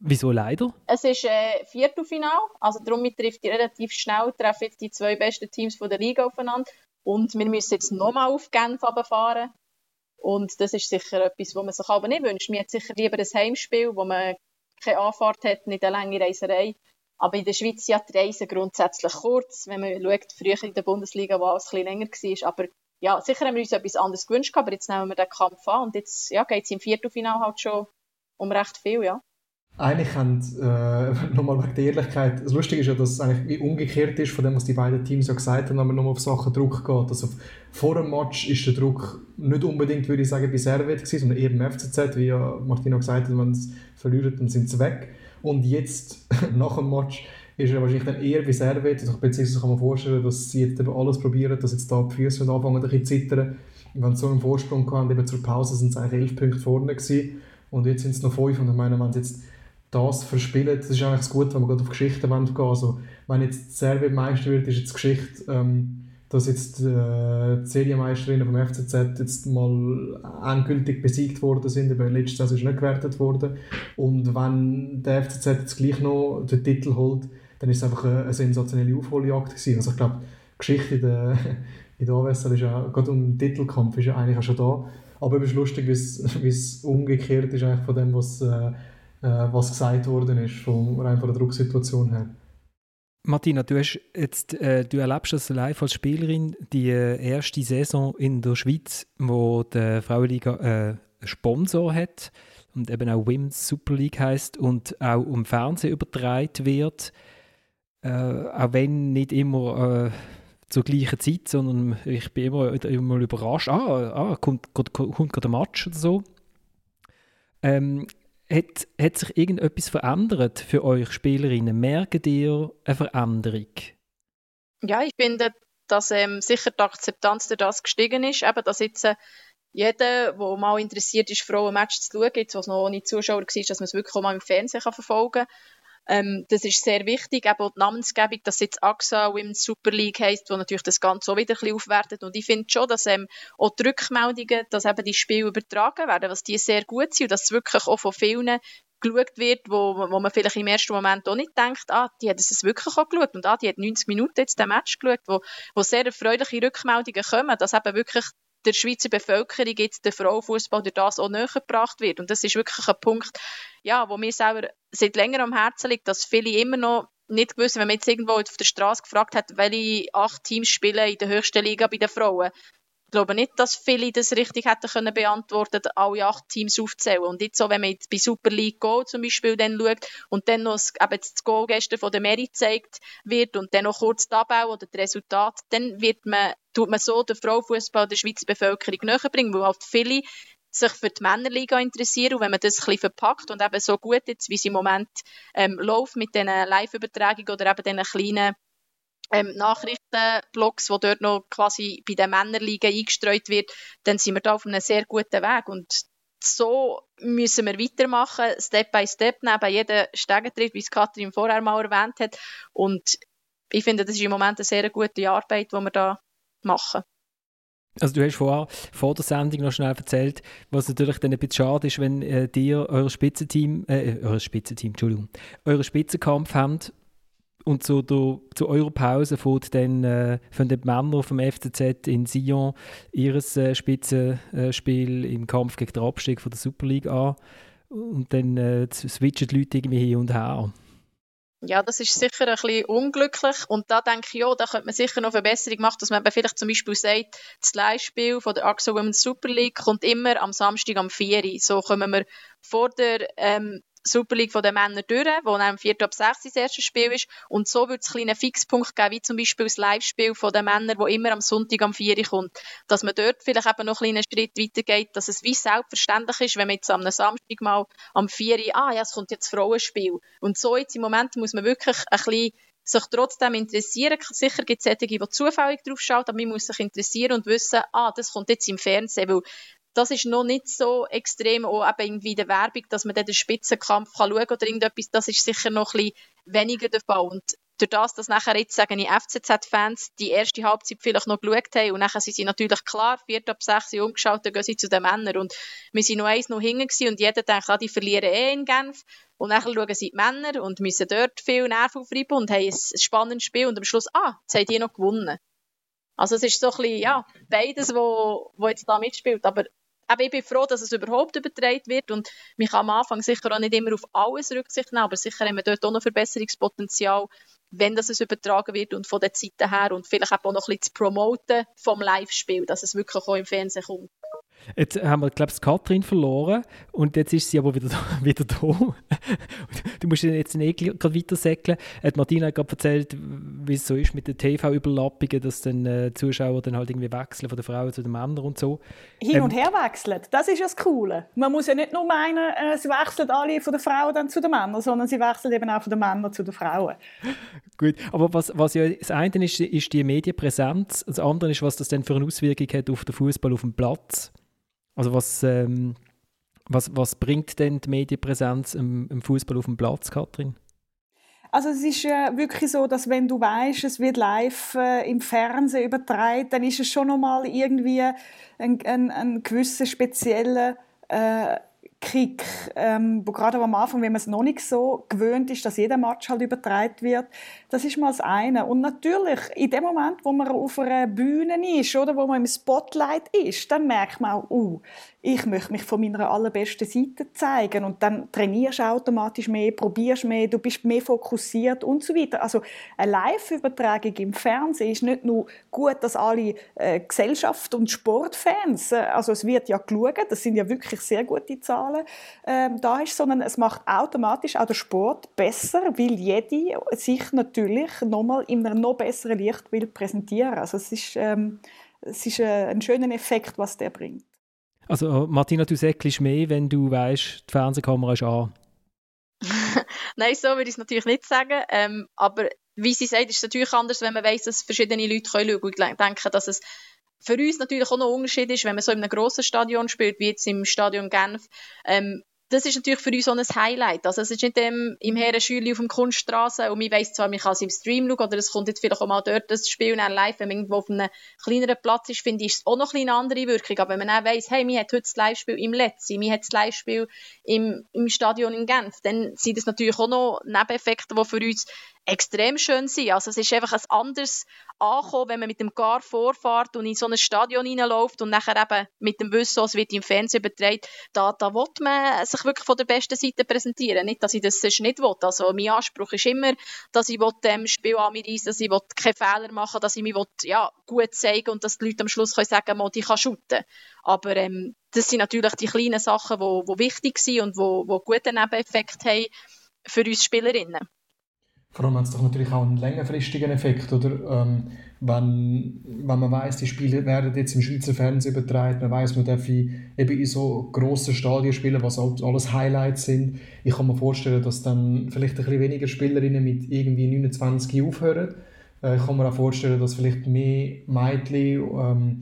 Wieso leider? Es ist äh, Viertelfinal, also darum trifft die relativ schnell, treffen jetzt die zwei besten Teams von der Liga aufeinander und wir müssen jetzt nochmal auf Genf fahren und das ist sicher etwas, was man sich aber nicht wünscht. Man hat sicher lieber ein Heimspiel, wo man keine Anfahrt hat, nicht eine lange Reiserei. Aber in der Schweiz sind ja die Reisen grundsätzlich kurz, wenn man schaut, früher in der Bundesliga, wo alles ein länger war. Aber ja, sicher haben wir uns etwas anderes gewünscht, aber jetzt nehmen wir den Kampf an und jetzt ja, geht es im Viertelfinal halt schon um recht viel, ja. Eigentlich haben, äh, nochmal wegen der Ehrlichkeit, das Lustige ist ja, dass es eigentlich wie umgekehrt ist von dem, was die beiden Teams ja gesagt haben, wenn man nochmal auf Sachen Druck geht. Also vor dem Match ist der Druck nicht unbedingt, würde ich sagen, bei Servet gewesen, sondern eher im FCZ, wie ja Martino gesagt hat, wenn sie verlieren, dann sind sie weg. Und jetzt, nach dem Match, ist er wahrscheinlich dann eher bei Servet, also beziehungsweise kann man vorstellen, dass sie jetzt eben alles probieren, dass jetzt da die Füße anfangen ein bisschen zu zittern. Wenn sie so einen Vorsprung hatten, eben zur Pause, sind sie eigentlich elf Punkte vorne gewesen. Und jetzt sind es noch fünf. Und ich meine, wenn sie jetzt das verspielen, das ist eigentlich das Gute, wenn wir gerade auf Geschichten gehen Also, wenn jetzt Servet Meister wird, ist jetzt die Geschichte, ähm, dass jetzt äh, die Serienmeisterinnen vom FCZ jetzt mal endgültig besiegt worden sind, aber letzte Saison ist nicht gewertet worden. Und wenn der FCZ jetzt gleich noch den Titel holt, dann ist es einfach eine, eine sensationelle Aufholjagd gewesen. Also ich glaube, die Geschichte in der, in der AWSL ist ja, gerade um den Titelkampf ist ja eigentlich auch schon da. Aber es ist lustig, wie es- wie es umgekehrt ist eigentlich von dem, was, äh, äh, was gesagt worden ist, von, rein von der Drucksituation her. Martina, du, hast jetzt, äh, du erlebst das live als Spielerin, die äh, erste Saison in der Schweiz, wo die Frauenliga äh, Sponsor hat und eben auch Women's Super League heißt und auch im Fernsehen übertragen wird. Äh, auch wenn nicht immer äh, zur gleichen Zeit, sondern ich bin immer, immer überrascht. Ah, ah kommt, kommt, kommt gerade ein Match oder so. Ähm, hat, hat sich irgendetwas verändert für euch Spielerinnen? Merkt ihr eine Veränderung? Ja, ich finde, dass ähm, sicher die Akzeptanz durch das gestiegen ist. Eben, dass jetzt äh, jeder, der mal interessiert ist, Frauenmatch zu schauen, jetzt, was noch ohne Zuschauer war, dass man es wirklich auch mal im Fernsehen kann verfolgen kann. Ähm, das ist sehr wichtig, eben auch die Namensgebung, dass jetzt AXA Women's Super League heisst, wo natürlich das Ganze auch wieder ein aufwertet. Und ich finde schon, dass ähm, auch die Rückmeldungen, dass eben die Spiele übertragen werden, was die sehr gut sind und dass es wirklich auch von vielen geschaut wird, wo, wo man vielleicht im ersten Moment auch nicht denkt, ah, die hat es wirklich auch geschaut und ah, die hat 90 Minuten jetzt den Match geschaut, wo, wo sehr erfreuliche Rückmeldungen kommen, dass eben wirklich der Schweizer Bevölkerung jetzt der Frauenfußball durch das auch näher gebracht wird. Und das ist wirklich ein Punkt, ja, wo mir selber seit längerem am Herzen liegt, dass viele immer noch nicht wissen, wenn man jetzt irgendwo auf der Straße gefragt hat, welche acht Teams spielen in der höchsten Liga bei den Frauen, glaube nicht, dass viele das richtig hätten können beantworten, alle acht Teams aufzählen. Und jetzt so, wenn man jetzt bei Super League Go zum Beispiel dann schaut und dann noch eben das Goal gestern von der Mary gezeigt wird und dann noch kurz die Abbau oder das Resultat, dann wird man, tut man so den Frauenfußball der Schweizer Bevölkerung näher bringen, weil halt viele sich für die Männerliga interessieren und wenn man das ein bisschen verpackt und eben so gut jetzt, wie es im Moment ähm, läuft mit diesen Live-Übertragungen oder eben diesen kleinen ähm, Nachrichtenblogs, wo dort noch quasi bei den Männerligen eingestreut wird, dann sind wir da auf einem sehr guten Weg und so müssen wir weitermachen, Step by Step, neben jedem Stegentritt, wie es Katrin vorher mal erwähnt hat und ich finde, das ist im Moment eine sehr gute Arbeit, die wir da machen. Also du hast vorher vor der Sendung noch schnell erzählt, was natürlich dann ein bisschen schade ist, wenn äh, dir euer Spitzenteam, äh, euer Spitzenteam, Entschuldigung, euren Spitzenkampf habt und so der, zu eurer Pause fängt dann äh, von den Männern vom FCZ in Sion ihres äh, Spitzenspiel im Kampf gegen den Abstieg von der Super League an und dann äh, switchen die Leute irgendwie hin und her. Ja, das ist sicher ein bisschen unglücklich. Und da denke ich, ja, da könnte man sicher noch Verbesserung machen, dass man vielleicht zum Beispiel sagt, das Leihspiel von der AXO Women's Super League kommt immer am Samstag am 4 Uhr. So kommen wir vor der ähm, Super League der Männer durch, wo am 4. ab 6 das erste Spiel ist. Und so wird es einen kleinen Fixpunkt geben, wie zum Beispiel das Live-Spiel der Männer, wo immer am Sonntag am 4 Uhr kommt. Dass man dort vielleicht eben noch einen kleinen Schritt weitergeht, dass es wie selbstverständlich ist, wenn man jetzt am Samstag mal am 4 Uhr, ah ja, es kommt jetzt Frauenspiel. Und so jetzt im Moment muss man wirklich ein bisschen sich trotzdem interessieren. Sicher gibt es solche, die zufällig drauf schauen, aber man muss sich interessieren und wissen, ah, das kommt jetzt im Fernsehen, weil das ist noch nicht so extrem, auch eben irgendwie in der Werbung, dass man dann den Spitzenkampf kann schauen oder irgendetwas, das ist sicher noch ein bisschen weniger der Fall. Und durch das, dass nachher jetzt, sagen die FCZ-Fans, die erste Halbzeit vielleicht noch geschaut haben und nachher sind sie natürlich klar, vier ab sechs umgeschaut, dann gehen sie zu den Männern und wir sind noch eins noch hinten und jeder denkt, ah, die verlieren eh in Genf und nachher schauen sie die Männer und müssen dort viel Nerven aufreiben und haben ein spannendes Spiel und am Schluss, ah, jetzt haben die noch gewonnen. Also es ist so ein bisschen, ja, beides, wo, wo jetzt da mitspielt, aber aber ich bin froh, dass es überhaupt übertragen wird und man kann am Anfang sicher auch nicht immer auf alles Rücksicht nehmen, aber sicher haben wir dort auch noch Verbesserungspotenzial, wenn das es übertragen wird und von der Zeiten her und vielleicht auch noch ein bisschen zu promoten vom Live-Spiel, dass es wirklich auch im Fernsehen kommt. Jetzt haben wir, glaube ich, Katrin verloren und jetzt ist sie aber wieder da. Wieder da. du musst jetzt nicht gerade weiter säckeln. Hat Martina gerade erzählt, wie es so ist mit den TV-Überlappungen, dass dann äh, Zuschauer dann halt irgendwie wechseln von den Frauen zu den Männern und so. Hin und ähm, her wechseln, das ist ja das Coole. Man muss ja nicht nur meinen, äh, sie wechseln alle von den Frauen dann zu den Männern, sondern sie wechseln eben auch von den Männern zu den Frauen. Gut, aber was, was ja das eine ist, ist die Medienpräsenz, das andere ist, was das dann für eine Auswirkung hat auf den Fußball auf dem Platz. Also was, ähm, was, was bringt denn die Medienpräsenz im, im Fußball auf dem Platz, Katrin? Also es ist äh, wirklich so, dass wenn du weißt, es wird live äh, im Fernsehen übertragen, dann ist es schon nochmal irgendwie ein, ein, ein gewisser spezieller äh, Kick, ähm, wo gerade am Anfang, wenn man es noch nicht so gewöhnt ist, dass jeder Match halt übertragen wird, das ist mal das eine. Und natürlich, in dem Moment, wo man auf einer Bühne ist oder wo man im Spotlight ist, dann merkt man auch, uh, ich möchte mich von meiner allerbesten Seite zeigen und dann trainierst du automatisch mehr, probierst mehr, du bist mehr fokussiert und so weiter. Also eine Live-Übertragung im Fernsehen ist nicht nur gut, dass alle äh, Gesellschaft- und Sportfans, äh, also es wird ja geschaut, das sind ja wirklich sehr gute Zahlen, äh, da ist, sondern es macht automatisch auch den Sport besser, weil jede sich natürlich nochmal in einem noch besseren Licht will präsentieren. Also es ist, ähm, es ist äh, ein schöner Effekt, was der bringt. Also Martina, du säckelst mehr, wenn du weißt, die Fernsehkamera ist an. Nein, so würde ich es natürlich nicht sagen. Ähm, aber wie sie sagt, ist es natürlich anders, wenn man weiß, dass verschiedene Leute schauen können. Ich denke, dass es für uns natürlich auch noch ein Unterschied ist, wenn man so in einem grossen Stadion spielt, wie jetzt im Stadion Genf, ähm, das ist natürlich für uns auch ein Highlight. Also es ist nicht im, im Herrenschüli auf dem Kunststraße und man weiss zwar, man kann es im Stream schauen oder es kommt jetzt vielleicht auch mal dort das Spiel dann live, wenn man irgendwo auf einem kleineren Platz ist, finde ich, ist es auch noch eine andere Wirkung. Aber wenn man dann weiss, hey, man hat heute das Live-Spiel im Letzi, man hat das Live-Spiel im, im Stadion in Genf, dann sind das natürlich auch noch Nebeneffekte, die für uns extrem schön sein. Also es ist einfach ein anderes Ankommen, wenn man mit dem Gar vorfährt und in so ein Stadion reinläuft und nachher eben mit dem Wissen, es wird im Fernsehen übertragen, da, da will man sich wirklich von der besten Seite präsentieren. Nicht, dass ich das sonst nicht will. Also mein Anspruch ist immer, dass ich dem Spiel an mir reise, dass ich keine Fehler machen dass ich mich will, ja, gut zeigen und dass die Leute am Schluss können sagen können, ich kann shooten. Aber ähm, das sind natürlich die kleinen Sachen, die, die wichtig sind und die, die guten Nebeneffekt haben für uns Spielerinnen. Vor allem hat es doch natürlich auch einen längerfristigen Effekt, oder? Ähm, wenn, wenn man weiß, die Spiele werden jetzt im Schweizer Fernsehen übertragen, man weiß, man darf eben in so grossen Stadien spielen, was alles Highlights sind. Ich kann mir vorstellen, dass dann vielleicht ein bisschen weniger Spielerinnen mit irgendwie 29 aufhören. Äh, ich kann mir auch vorstellen, dass vielleicht mehr Mädchen ähm,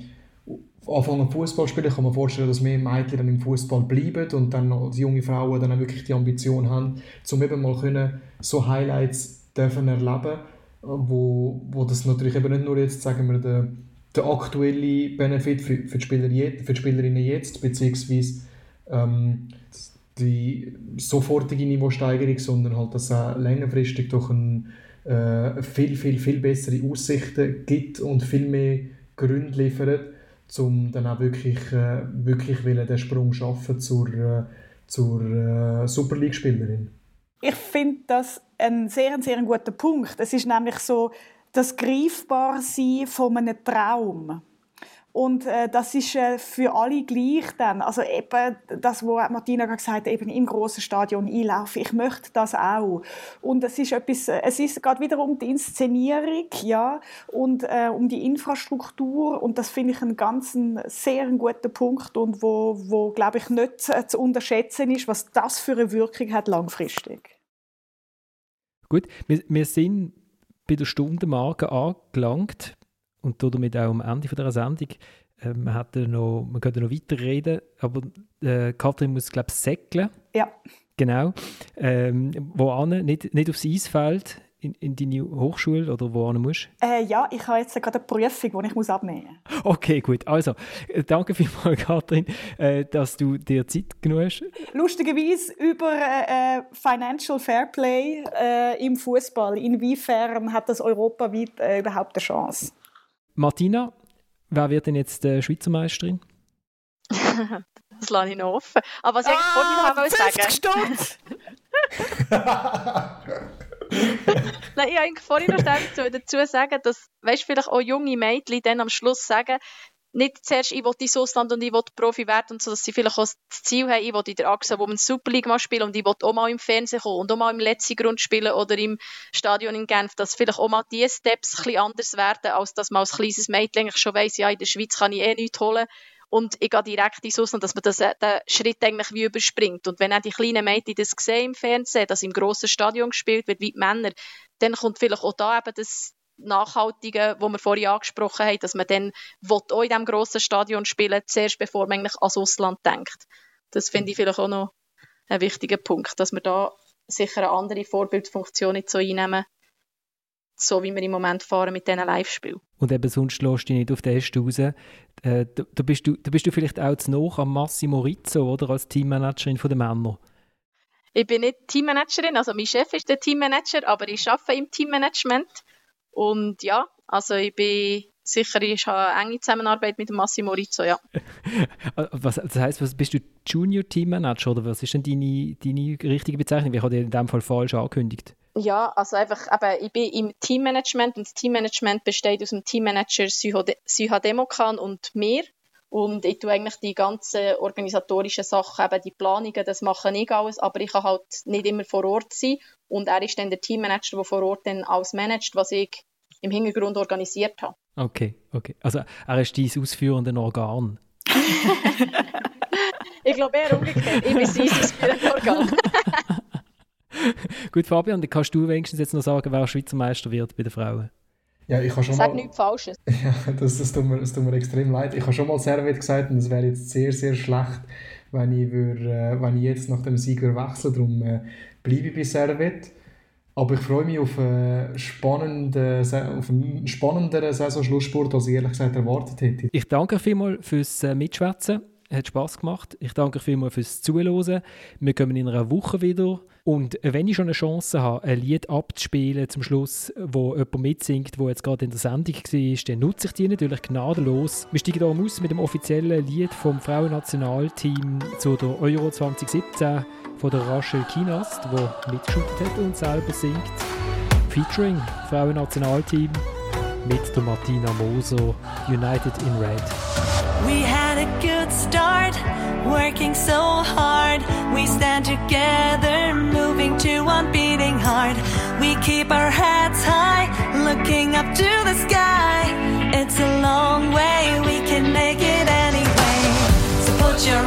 anfangen Fußball spielen. Ich kann mir vorstellen, dass mehr Mädchen dann im Fußball bleiben und dann die junge Frauen dann auch wirklich die Ambition haben, um eben mal können, so Highlights dürfen erleben wo, wo das natürlich eben nicht nur jetzt, sagen wir, der, der aktuelle Benefit für, für, die Spieler für die Spielerinnen jetzt, beziehungsweise ähm, die sofortige Niveausteigerung, sondern halt, dass es längerfristig durch ein, äh, viel, viel, viel bessere Aussichten gibt und viel mehr Gründe liefert, um dann auch wirklich, äh, wirklich den Sprung schaffen zur, äh, zur äh, Super League-Spielerin. Ich finde das ein sehr, sehr guter Punkt. Es ist nämlich so das Greifbarsein von einem Traum. Und äh, das ist äh, für alle gleich dann. Also eben das, was Martina gesagt hat, eben im großen Stadion einlaufen. Ich möchte das auch. Und es ist etwas, äh, es ist gerade wieder um die Inszenierung, ja, und äh, um die Infrastruktur. Und das finde ich einen ganz sehr guten Punkt und wo, wo glaube ich nicht zu unterschätzen ist, was das für eine Wirkung hat langfristig. Gut, wir, wir sind bei der Stundenmarke angelangt und damit auch am Ende von der Sendung. Äh, man, hat noch, man könnte noch weiterreden, aber äh, Katrin muss, glaube ich, säckeln. Ja. Genau. Ähm, wo an? Nicht, nicht aufs Eisfeld in, in deine Hochschule oder wo musst äh, Ja, ich habe jetzt gerade eine Prüfung, die ich muss abnehmen muss. Okay, gut. Also, äh, danke vielmals, Katrin, äh, dass du dir Zeit genommen hast. Lustigerweise über äh, äh Financial Fairplay äh, im Fußball. Inwiefern hat das europaweit überhaupt eine Chance? Martina, wer wird denn jetzt äh, Schweizer Meisterin? das lasse ich noch offen. Aber was ich ah, vorhin noch sagen Nein, ich wollte vorhin noch dazu, dazu sagen, dass weißt, vielleicht auch junge Mädchen dann am Schluss sagen, nicht zuerst, ich will ins Ausland und ich will Profi werden, und so, dass sie vielleicht auch das Ziel haben, ich will in der Achse Women's Super League mal spielen und ich will auch mal im Fernsehen kommen und auch mal im letzten Grund spielen oder im Stadion in Genf, dass vielleicht auch mal diese Steps ein bisschen anders werden, als dass man als kleines Mädchen schon weiss, ja, in der Schweiz kann ich eh nichts holen und ich gehe direkt ins Ausland, dass man das, äh, den Schritt eigentlich wie überspringt. Und wenn auch die kleinen Mädchen das sehen im Fernsehen, dass im grossen Stadion gespielt wird, wie die Männer, dann kommt vielleicht auch da eben das Nachhaltige, wo wir vorhin angesprochen haben, dass man dann auch in diesem grossen Stadion spielen zuerst bevor man eigentlich ans Ausland denkt. Das finde ich vielleicht auch noch ein wichtiger Punkt, dass wir da sicher eine andere Vorbildfunktion nicht so einnehmen, so wie wir im Moment fahren mit diesen Live-Spielen. Und eben sonst lässt du dich nicht auf den Äste raus. Äh, da, da, bist du, da bist du vielleicht auch zu noch am Massimo Rizzo, oder, als Teammanagerin der Männer. Ich bin nicht Teammanagerin, also mein Chef ist der Teammanager, aber ich arbeite im Teammanagement. Und ja, also ich bin sicher, ich habe eine enge Zusammenarbeit mit Massimo Rizzo, ja. was, das heisst, was, bist du Junior Teammanager oder was ist denn deine, deine richtige Bezeichnung? Ich habe dir in dem Fall falsch angekündigt. Ja, also einfach, eben, ich bin im Teammanagement und das Teammanagement besteht aus dem Teammanager Syha Demokan und mir. Und ich tue eigentlich die ganzen organisatorischen Sachen, eben die Planungen, das mache ich alles, aber ich kann halt nicht immer vor Ort sein. Und er ist dann der Teammanager, der vor Ort dann alles managt, was ich im Hintergrund organisiert habe. Okay, okay. Also er ist dein ausführende Organ. ich glaube eher umgekehrt. Ich bin sein ausführende Organ. Gut, Fabian, dann kannst du wenigstens jetzt noch sagen, wer Schweizer Meister wird bei den Frauen. Ja, ich habe schon Sag mal... nichts Falsches. Ja, das, das, tut mir, das tut mir extrem leid. Ich habe schon mal Servet gesagt und es wäre jetzt sehr, sehr schlecht, wenn ich, würd, äh, wenn ich jetzt nach dem Sieg wechsle. Darum äh, bleibe ich bei Servet. Aber ich freue mich auf, einen spannenden, auf einen spannenderen Saisonschlusssport, als ich ehrlich gesagt erwartet hätte. Ich danke vielmals fürs äh, Mitschwätzen. Hat Spass gemacht. Ich danke euch vielmals fürs Zuhören. Wir kommen in einer Woche wieder. Und wenn ich schon eine Chance habe, ein Lied abzuspielen zum Schluss, wo jemand mitsingt, wo jetzt gerade in der Sendung war, dann nutze ich die natürlich gnadenlos. Wir steigen hier aus mit dem offiziellen Lied vom Frauennationalteam zu der Euro 2017 von der Rachel Kinast, die mitgeschüttet hat und selber singt. Featuring Frauennationalteam mit der Martina Moser, United in Red. We had a good start, working so hard. We stand together, moving to one beating heart. We keep our heads high, looking up to the sky. It's a long way, we can make it anyway. So put your